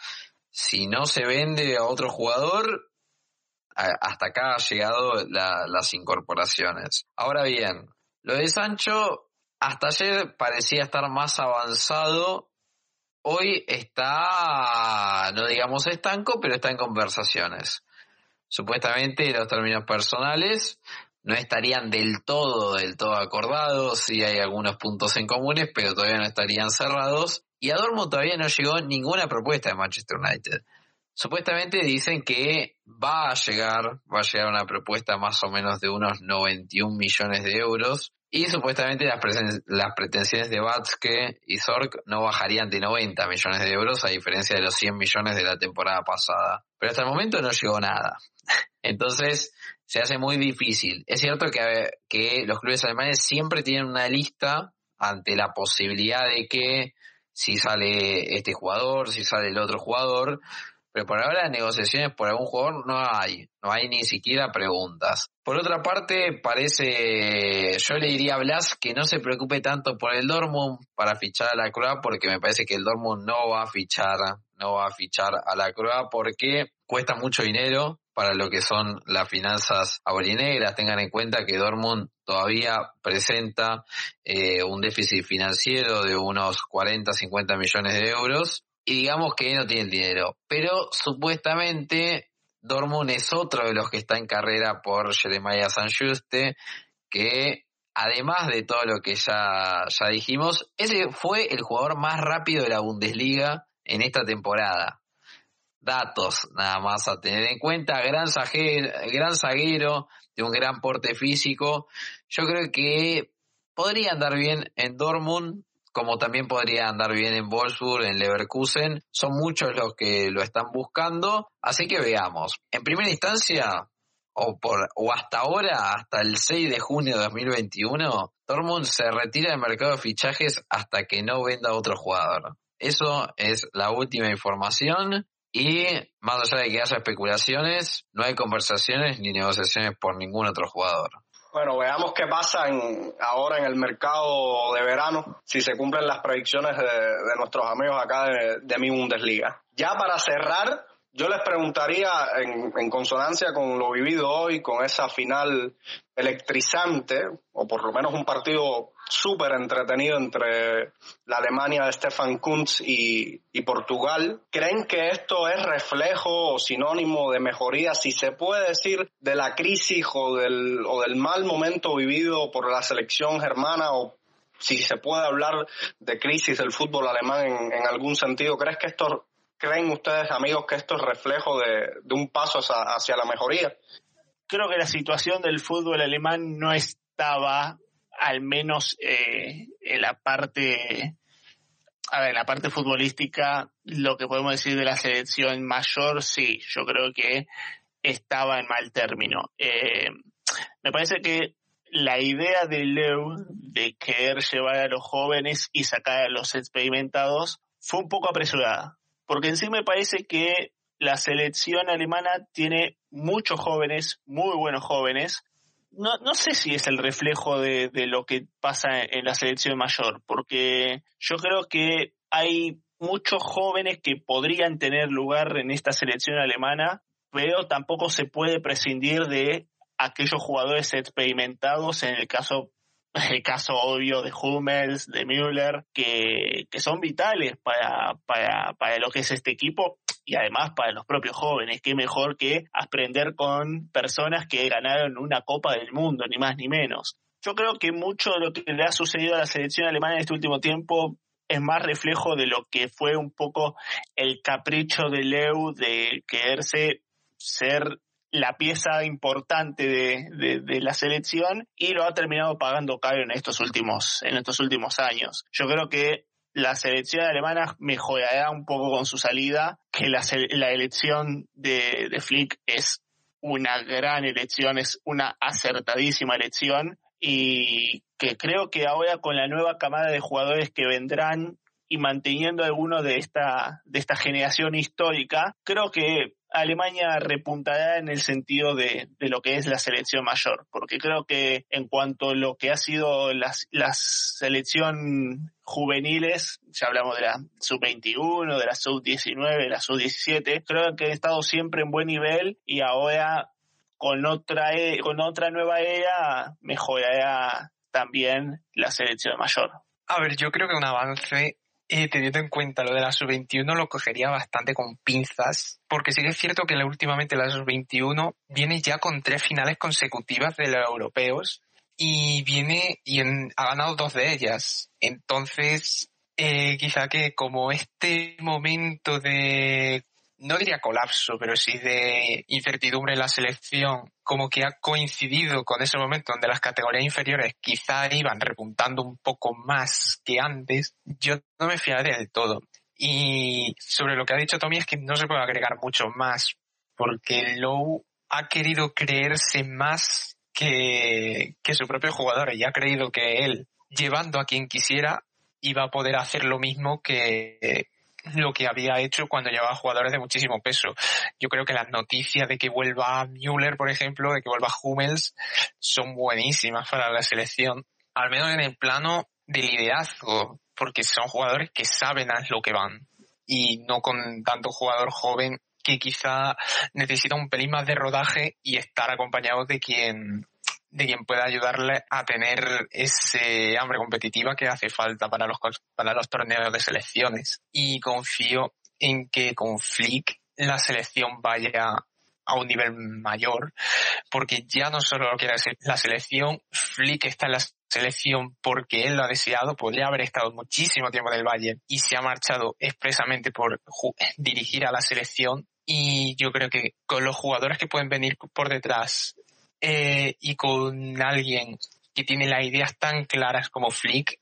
Si no se vende a otro jugador, hasta acá ha llegado las incorporaciones. Ahora bien, lo de Sancho hasta ayer parecía estar más avanzado. Hoy está, no digamos estanco, pero está en conversaciones. Supuestamente los términos personales no estarían del todo, del todo acordados, sí hay algunos puntos en comunes, pero todavía no estarían cerrados. Y a todavía no llegó ninguna propuesta de Manchester United. Supuestamente dicen que va a llegar, va a llegar una propuesta más o menos de unos 91 millones de euros y supuestamente las, las pretensiones de Batske y Zork no bajarían de 90 millones de euros a diferencia de los 100 millones de la temporada pasada. Pero hasta el momento no llegó nada. Entonces se hace muy difícil. Es cierto que, que los clubes alemanes siempre tienen una lista ante la posibilidad de que si sale este jugador, si sale el otro jugador, pero por ahora negociaciones por algún jugador no hay, no hay ni siquiera preguntas. Por otra parte, parece, yo le diría a Blas que no se preocupe tanto por el Dortmund para fichar a la Croa, porque me parece que el Dortmund no va a fichar, no va a fichar a la Croa porque cuesta mucho dinero para lo que son las finanzas aurinegras. Tengan en cuenta que Dortmund todavía presenta eh, un déficit financiero de unos 40, 50 millones de euros y digamos que no tiene dinero. Pero supuestamente Dortmund es otro de los que está en carrera por Jeremiah Sanjuste, que además de todo lo que ya, ya dijimos, ese fue el jugador más rápido de la Bundesliga en esta temporada. datos nada más a tener en cuenta. Gran zaguero, gran zaguero de un gran porte físico. Yo creo que podría andar bien en Dortmund, como también podría andar bien en Wolfsburg, en Leverkusen. Son muchos los que lo están buscando, así que veamos. En primera instancia, o, por, o hasta ahora, hasta el 6 de junio de 2021, Dortmund se retira del mercado de fichajes hasta que no venda otro jugador. Eso es la última información y más allá de que haya especulaciones, no hay conversaciones ni negociaciones por ningún otro jugador. Bueno, veamos qué pasa en, ahora en el mercado de verano, si se cumplen las predicciones de, nuestros amigos acá de, de mi Bundesliga. Ya para cerrar, yo les preguntaría, en, consonancia con lo vivido hoy, con esa final electrizante, o por lo menos un partido súper entretenido entre la Alemania de Stefan Kuntz y, Portugal, ¿creen que esto es reflejo o sinónimo de mejoría, si se puede decir, de la crisis o del, o del mal momento vivido por la selección germana o si se puede hablar de crisis del fútbol alemán en, en algún sentido, ¿crees que esto creen ustedes, amigos, que esto es reflejo de, un paso hacia, la mejoría? Creo que la situación del fútbol alemán no estaba, al menos eh, en la parte, a ver, en la parte futbolística, lo que podemos decir de la selección mayor, sí, yo creo que estaba en mal término. Eh, me parece que la idea de Leu de querer llevar a los jóvenes y sacar a los experimentados fue un poco apresurada porque en sí me parece que la selección alemana tiene muchos jóvenes, muy buenos jóvenes. No, no sé si es el reflejo de, de lo que pasa en la selección mayor, porque yo creo que hay muchos jóvenes que podrían tener lugar en esta selección alemana, pero tampoco se puede prescindir de aquellos jugadores experimentados en el caso el caso obvio de Hummels, de Müller, que, que son vitales para, para, para lo que es este equipo y además para los propios jóvenes. Qué mejor que aprender con personas que ganaron una Copa del Mundo, ni más ni menos. Yo creo que mucho de lo que le ha sucedido a la selección alemana en este último tiempo es más reflejo de lo que fue un poco el capricho de Leu de quererse ser la pieza importante de, la selección y lo ha terminado pagando caro en estos últimos, en estos últimos años. Yo creo que la selección alemana mejorará un poco con su salida, que la, la elección de, de Flick es una gran elección, es una acertadísima elección y que creo que ahora con la nueva camada de jugadores que vendrán y manteniendo algunos de esta, de esta generación histórica, creo que Alemania repuntará en el sentido de, lo que es la selección mayor, porque creo que en cuanto a lo que ha sido las, selección juveniles, ya hablamos de la sub-21, de la sub-19, de la sub-17, creo que han estado siempre en buen nivel y ahora con otra, e, con otra nueva era mejorará también la selección mayor. A ver, yo creo que un avance teniendo en cuenta lo de la sub-21, lo cogería bastante con pinzas, porque sí que es cierto que últimamente la sub-21 viene ya con tres finales consecutivas de los europeos y viene y ha ganado dos de ellas. Entonces, eh, quizá que como este momento de no diría colapso, pero sí de incertidumbre en la selección, como que ha coincidido con ese momento donde las categorías inferiores quizá iban repuntando un poco más que antes, yo no me fiaré del todo. Y sobre lo que ha dicho Tommy es que no se puede agregar mucho más, porque Lowe ha querido creerse más que, que su propio jugador y ha creído que él, llevando a quien quisiera, iba a poder hacer lo mismo que, lo que había hecho cuando llevaba jugadores de muchísimo peso. Yo creo que las noticias de que vuelva Müller, por ejemplo, de que vuelva Hummels, son buenísimas para la selección, al menos en el plano de liderazgo, porque son jugadores que saben a lo que van y no con tanto jugador joven que quizá necesita un pelín más de rodaje y estar acompañado de quien de quien pueda ayudarle a tener ese hambre competitiva que hace falta para los, para los torneos de selecciones. Y confío en que con Flick la selección vaya a un nivel mayor, porque ya no solo lo quiere decir la selección, Flick está en la selección porque él lo ha deseado, podría haber estado muchísimo tiempo en el Bayern y se ha marchado expresamente por dirigir a la selección y yo creo que con los jugadores que pueden venir por detrás eh, y con alguien que tiene las ideas tan claras como Flick,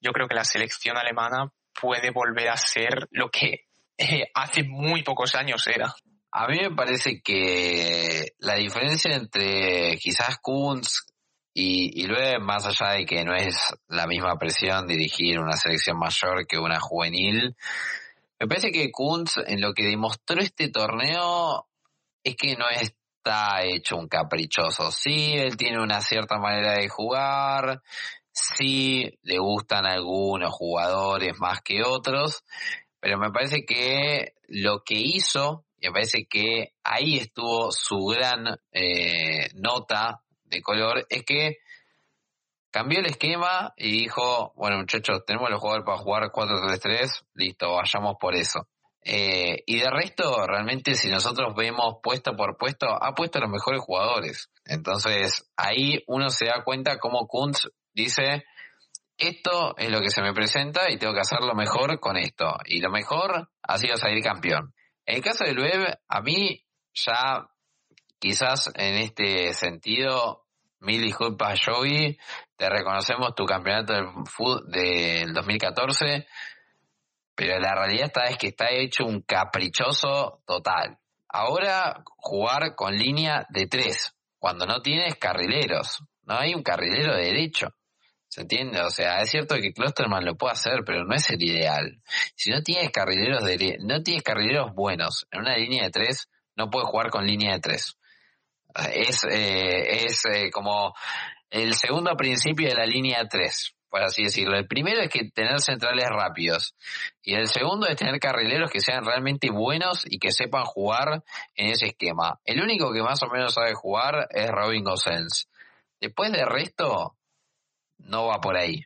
yo creo que la selección alemana puede volver a ser lo que eh, hace muy pocos años era. A mí me parece que la diferencia entre quizás Kunz y, y luego, más allá de que no es la misma presión dirigir una selección mayor que una juvenil, me parece que Kunz en lo que demostró este torneo es que no está hecho un caprichoso. Sí, él tiene una cierta manera de jugar, sí le gustan algunos jugadores más que otros, pero me parece que lo que hizo, me parece que ahí estuvo su gran eh, nota de color, es que cambió el esquema y dijo, bueno muchachos, tenemos los jugadores para jugar 4-3-3, listo, vayamos por eso. Eh, y de resto, realmente si nosotros vemos puesto por puesto, ha puesto a los mejores jugadores. Entonces ahí uno se da cuenta cómo Kuntz dice, esto es lo que se me presenta y tengo que hacer lo mejor con esto. Y lo mejor ha sido salir campeón. En el caso del web, a mí ya quizás en este sentido, mil disculpas Joey, te reconocemos tu campeonato del, del 2014 pero la realidad está es que está hecho un caprichoso total. Ahora jugar con línea de tres, cuando no tienes carrileros, no hay un carrilero de derecho. ¿Se entiende? O sea, es cierto que Klosterman lo puede hacer, pero no es el ideal. Si no tienes carrileros de, no tienes carrileros buenos en una línea de tres, no puedes jugar con línea de tres. Es, eh, es eh, como el segundo principio de la línea de tres por así decirlo. El primero es que tener centrales rápidos y el segundo es tener carrileros que sean realmente buenos y que sepan jugar en ese esquema. El único que más o menos sabe jugar es Robin Gosens. Después de resto, no va por ahí.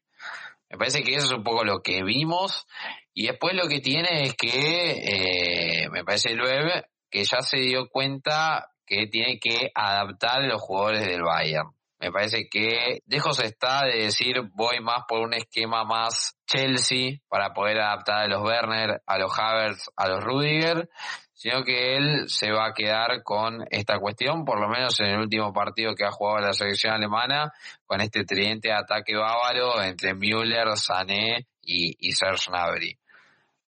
Me parece que eso es un poco lo que vimos y después lo que tiene es que, eh, me parece el web, que ya se dio cuenta que tiene que adaptar a los jugadores del Bayern. Me parece que lejos está de decir voy más por un esquema más Chelsea para poder adaptar a los Werner, a los Havertz, a los Rudiger, sino que él se va a quedar con esta cuestión, por lo menos en el último partido que ha jugado la selección alemana, con este tridente de ataque bávaro entre Müller, Sané y, y Serge Gnabry.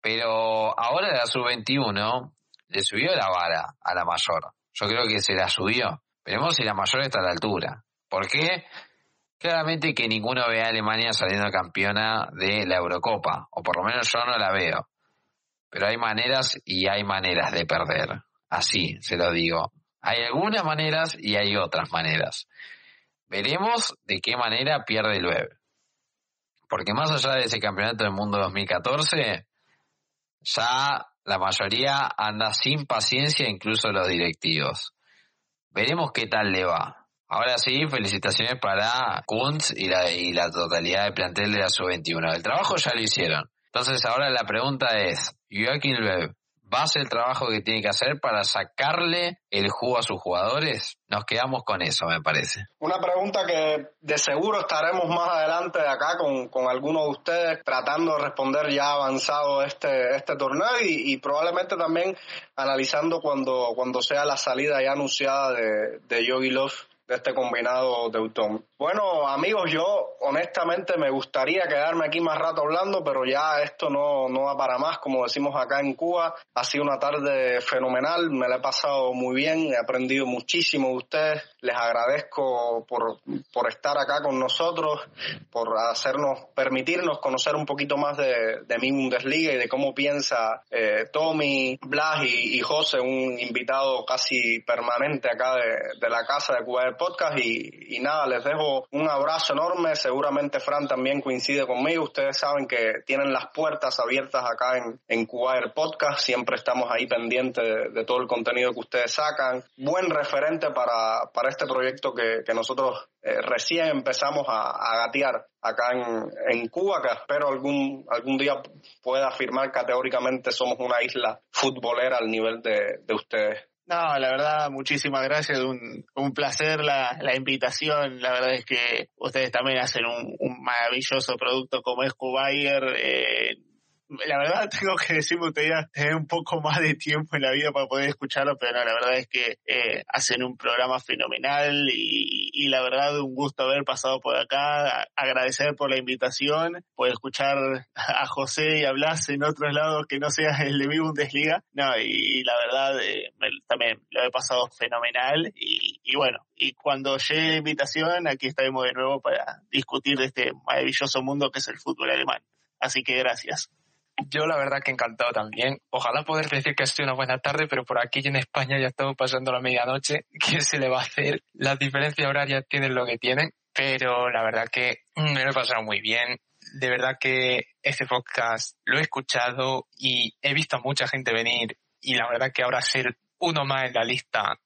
Pero ahora la sub-21 le subió la vara a la mayor. Yo creo que se la subió. Veremos si la mayor está a la altura. ¿Por qué? Claramente que ninguno ve a Alemania saliendo campeona de la Eurocopa, o por lo menos yo no la veo. Pero hay maneras y hay maneras de perder. Así se lo digo. Hay algunas maneras y hay otras maneras. Veremos de qué manera pierde el web. Porque más allá de ese campeonato del mundo 2014, ya la mayoría anda sin paciencia, incluso los directivos. Veremos qué tal le va. Ahora sí, felicitaciones para Kuntz y la, y la totalidad del plantel de la sub-21. El trabajo ya lo hicieron. Entonces ahora la pregunta es, Joaquín Löw, ¿va a hacer el trabajo que tiene que hacer para sacarle el jugo a sus jugadores? Nos quedamos con eso, me parece. Una pregunta que de seguro estaremos más adelante acá con, con algunos de ustedes tratando de responder ya avanzado este, este torneo y, probablemente también analizando cuando, cuando sea la salida ya anunciada de, de Yogi Love de este combinado de Teutón. Bueno, amigos, yo honestamente me gustaría quedarme aquí más rato hablando, pero ya esto no, no va para más, como decimos acá en Cuba. Ha sido una tarde fenomenal, me la he pasado muy bien, he aprendido muchísimo de ustedes. Les agradezco por, por estar acá con nosotros, por hacernos, permitirnos conocer un poquito más de, mi Bundesliga y de cómo piensa eh, Tommy, Blas y, José, un invitado casi permanente acá de, de la casa de Cuba del Podcast. Y, y nada, les dejo un abrazo enorme. Seguramente Fran también coincide conmigo. Ustedes saben que tienen las puertas abiertas acá en, en Podcast. Siempre estamos ahí pendientes de, todo el contenido que ustedes sacan. Buen referente para, para este proyecto que, nosotros eh, recién empezamos a, a, gatear acá en, en Cuba, que espero algún, algún día pueda afirmar categóricamente somos una isla futbolera al nivel de, de ustedes. No, la verdad, muchísimas gracias. Un, un placer la, la, invitación. La verdad es que ustedes también hacen un, un maravilloso producto como es Cubayer. Eh, la verdad tengo que decir, me gustaría tener un poco más de tiempo en la vida para poder escucharlo, pero no, la verdad es que eh, hacen un programa fenomenal y, y, la verdad un gusto haber pasado por acá, agradecer por la invitación, por escuchar a José y a Blas en otros lados que no sea el de mi Bundesliga, no, y, la verdad eh, también lo he pasado fenomenal y, y bueno, y cuando llegue la invitación, aquí estaremos de nuevo para discutir de este maravilloso mundo que es el fútbol alemán. Así que gracias. Yo la verdad que encantado también. Ojalá poder decir que ha sido una buena tarde, pero por aquí en España ya estamos pasando la medianoche. ¿Qué se le va a hacer? Las diferencias horarias tienen lo que tienen, pero la verdad que me lo he pasado muy bien. De verdad que este podcast lo he escuchado y he visto a mucha gente venir y la verdad que ahora ser uno más en la lista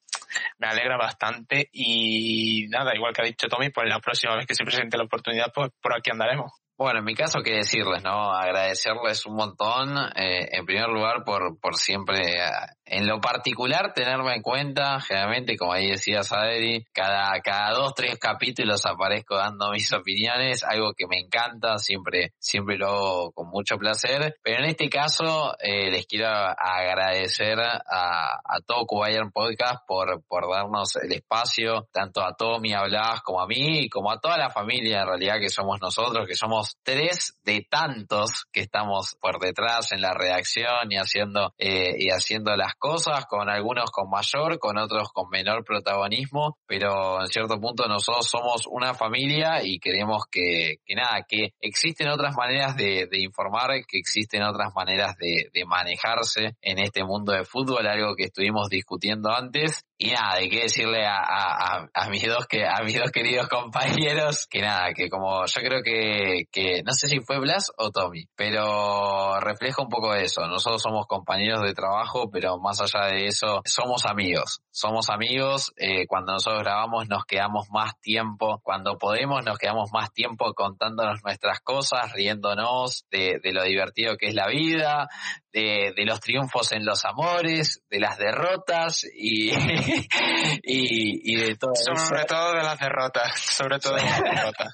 me alegra bastante y nada, igual que ha dicho Tommy, pues la próxima vez que se presente la oportunidad, pues por aquí andaremos. Bueno, en mi caso, qué decirles, ¿no? Agradecerles un montón, eh, en primer lugar, por, por siempre, eh, en lo particular, tenerme en cuenta. Generalmente, como ahí decía Saderi, cada, cada dos, tres capítulos aparezco dando mis opiniones, algo que me encanta, siempre, siempre lo hago con mucho placer. Pero en este caso, eh, les quiero agradecer a, a todo Cubayern Podcast por, por darnos el espacio, tanto a Tommy, a Blas, como a mí, como a toda la familia, en realidad, que somos nosotros, que somos tres de tantos que estamos por detrás en la redacción y haciendo, eh, y haciendo las cosas, con algunos con mayor, con otros con menor protagonismo, pero en cierto punto nosotros somos una familia y queremos que, que nada, que existen otras maneras de, informar, que existen otras maneras de, de manejarse en este mundo de fútbol, algo que estuvimos discutiendo antes, y nada, hay que decirle a, a, mis dos que a mis dos queridos compañeros que nada, que como yo creo que, que no sé si fue Blas o Tommy, pero refleja un poco eso. Nosotros somos compañeros de trabajo, pero más allá de eso, somos amigos. Somos amigos, eh, cuando nosotros grabamos nos quedamos más tiempo, cuando podemos nos quedamos más tiempo contándonos nuestras cosas, riéndonos de, de lo divertido que es la vida, de, de los triunfos en los amores, de las derrotas y y, y, de todo Sobre todo de las derrotas, sobre todo de las derrotas.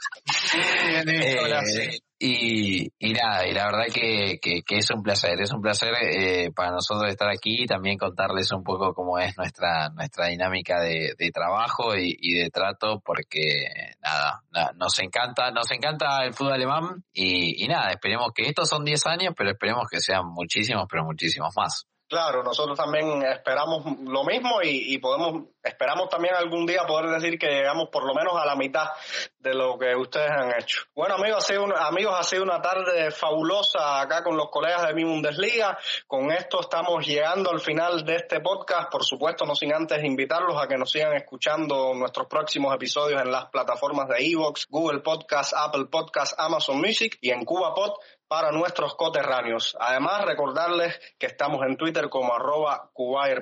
eh, y, y nada, y la verdad que, que, es un placer, es un placer eh, para nosotros estar aquí y también contarles un poco cómo es nuestra, nuestra dinámica de, trabajo y, de trato, porque nada, nada, nos encanta, nos encanta el fútbol alemán y, y nada, esperemos que estos son 10 años, pero esperemos que sean muchísimos, pero muchísimos más. Claro, nosotros también esperamos lo mismo y, y, podemos, esperamos también algún día poder decir que llegamos por lo menos a la mitad de lo que ustedes han hecho. Bueno, amigos, ha sido, amigos, ha sido una tarde fabulosa acá con los colegas de mi Bundesliga. Con esto estamos llegando al final de este podcast. Por supuesto, no sin antes invitarlos a que nos sigan escuchando nuestros próximos episodios en las plataformas de Evox, Google Podcast, Apple Podcast, Amazon Music y en CubaPod para nuestros coterráneos. Además, recordarles que estamos en Twitter como arroba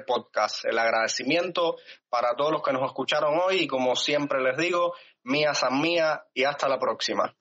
Podcast. El agradecimiento para todos los que nos escucharon hoy y como siempre les digo, mía san mía y hasta la próxima.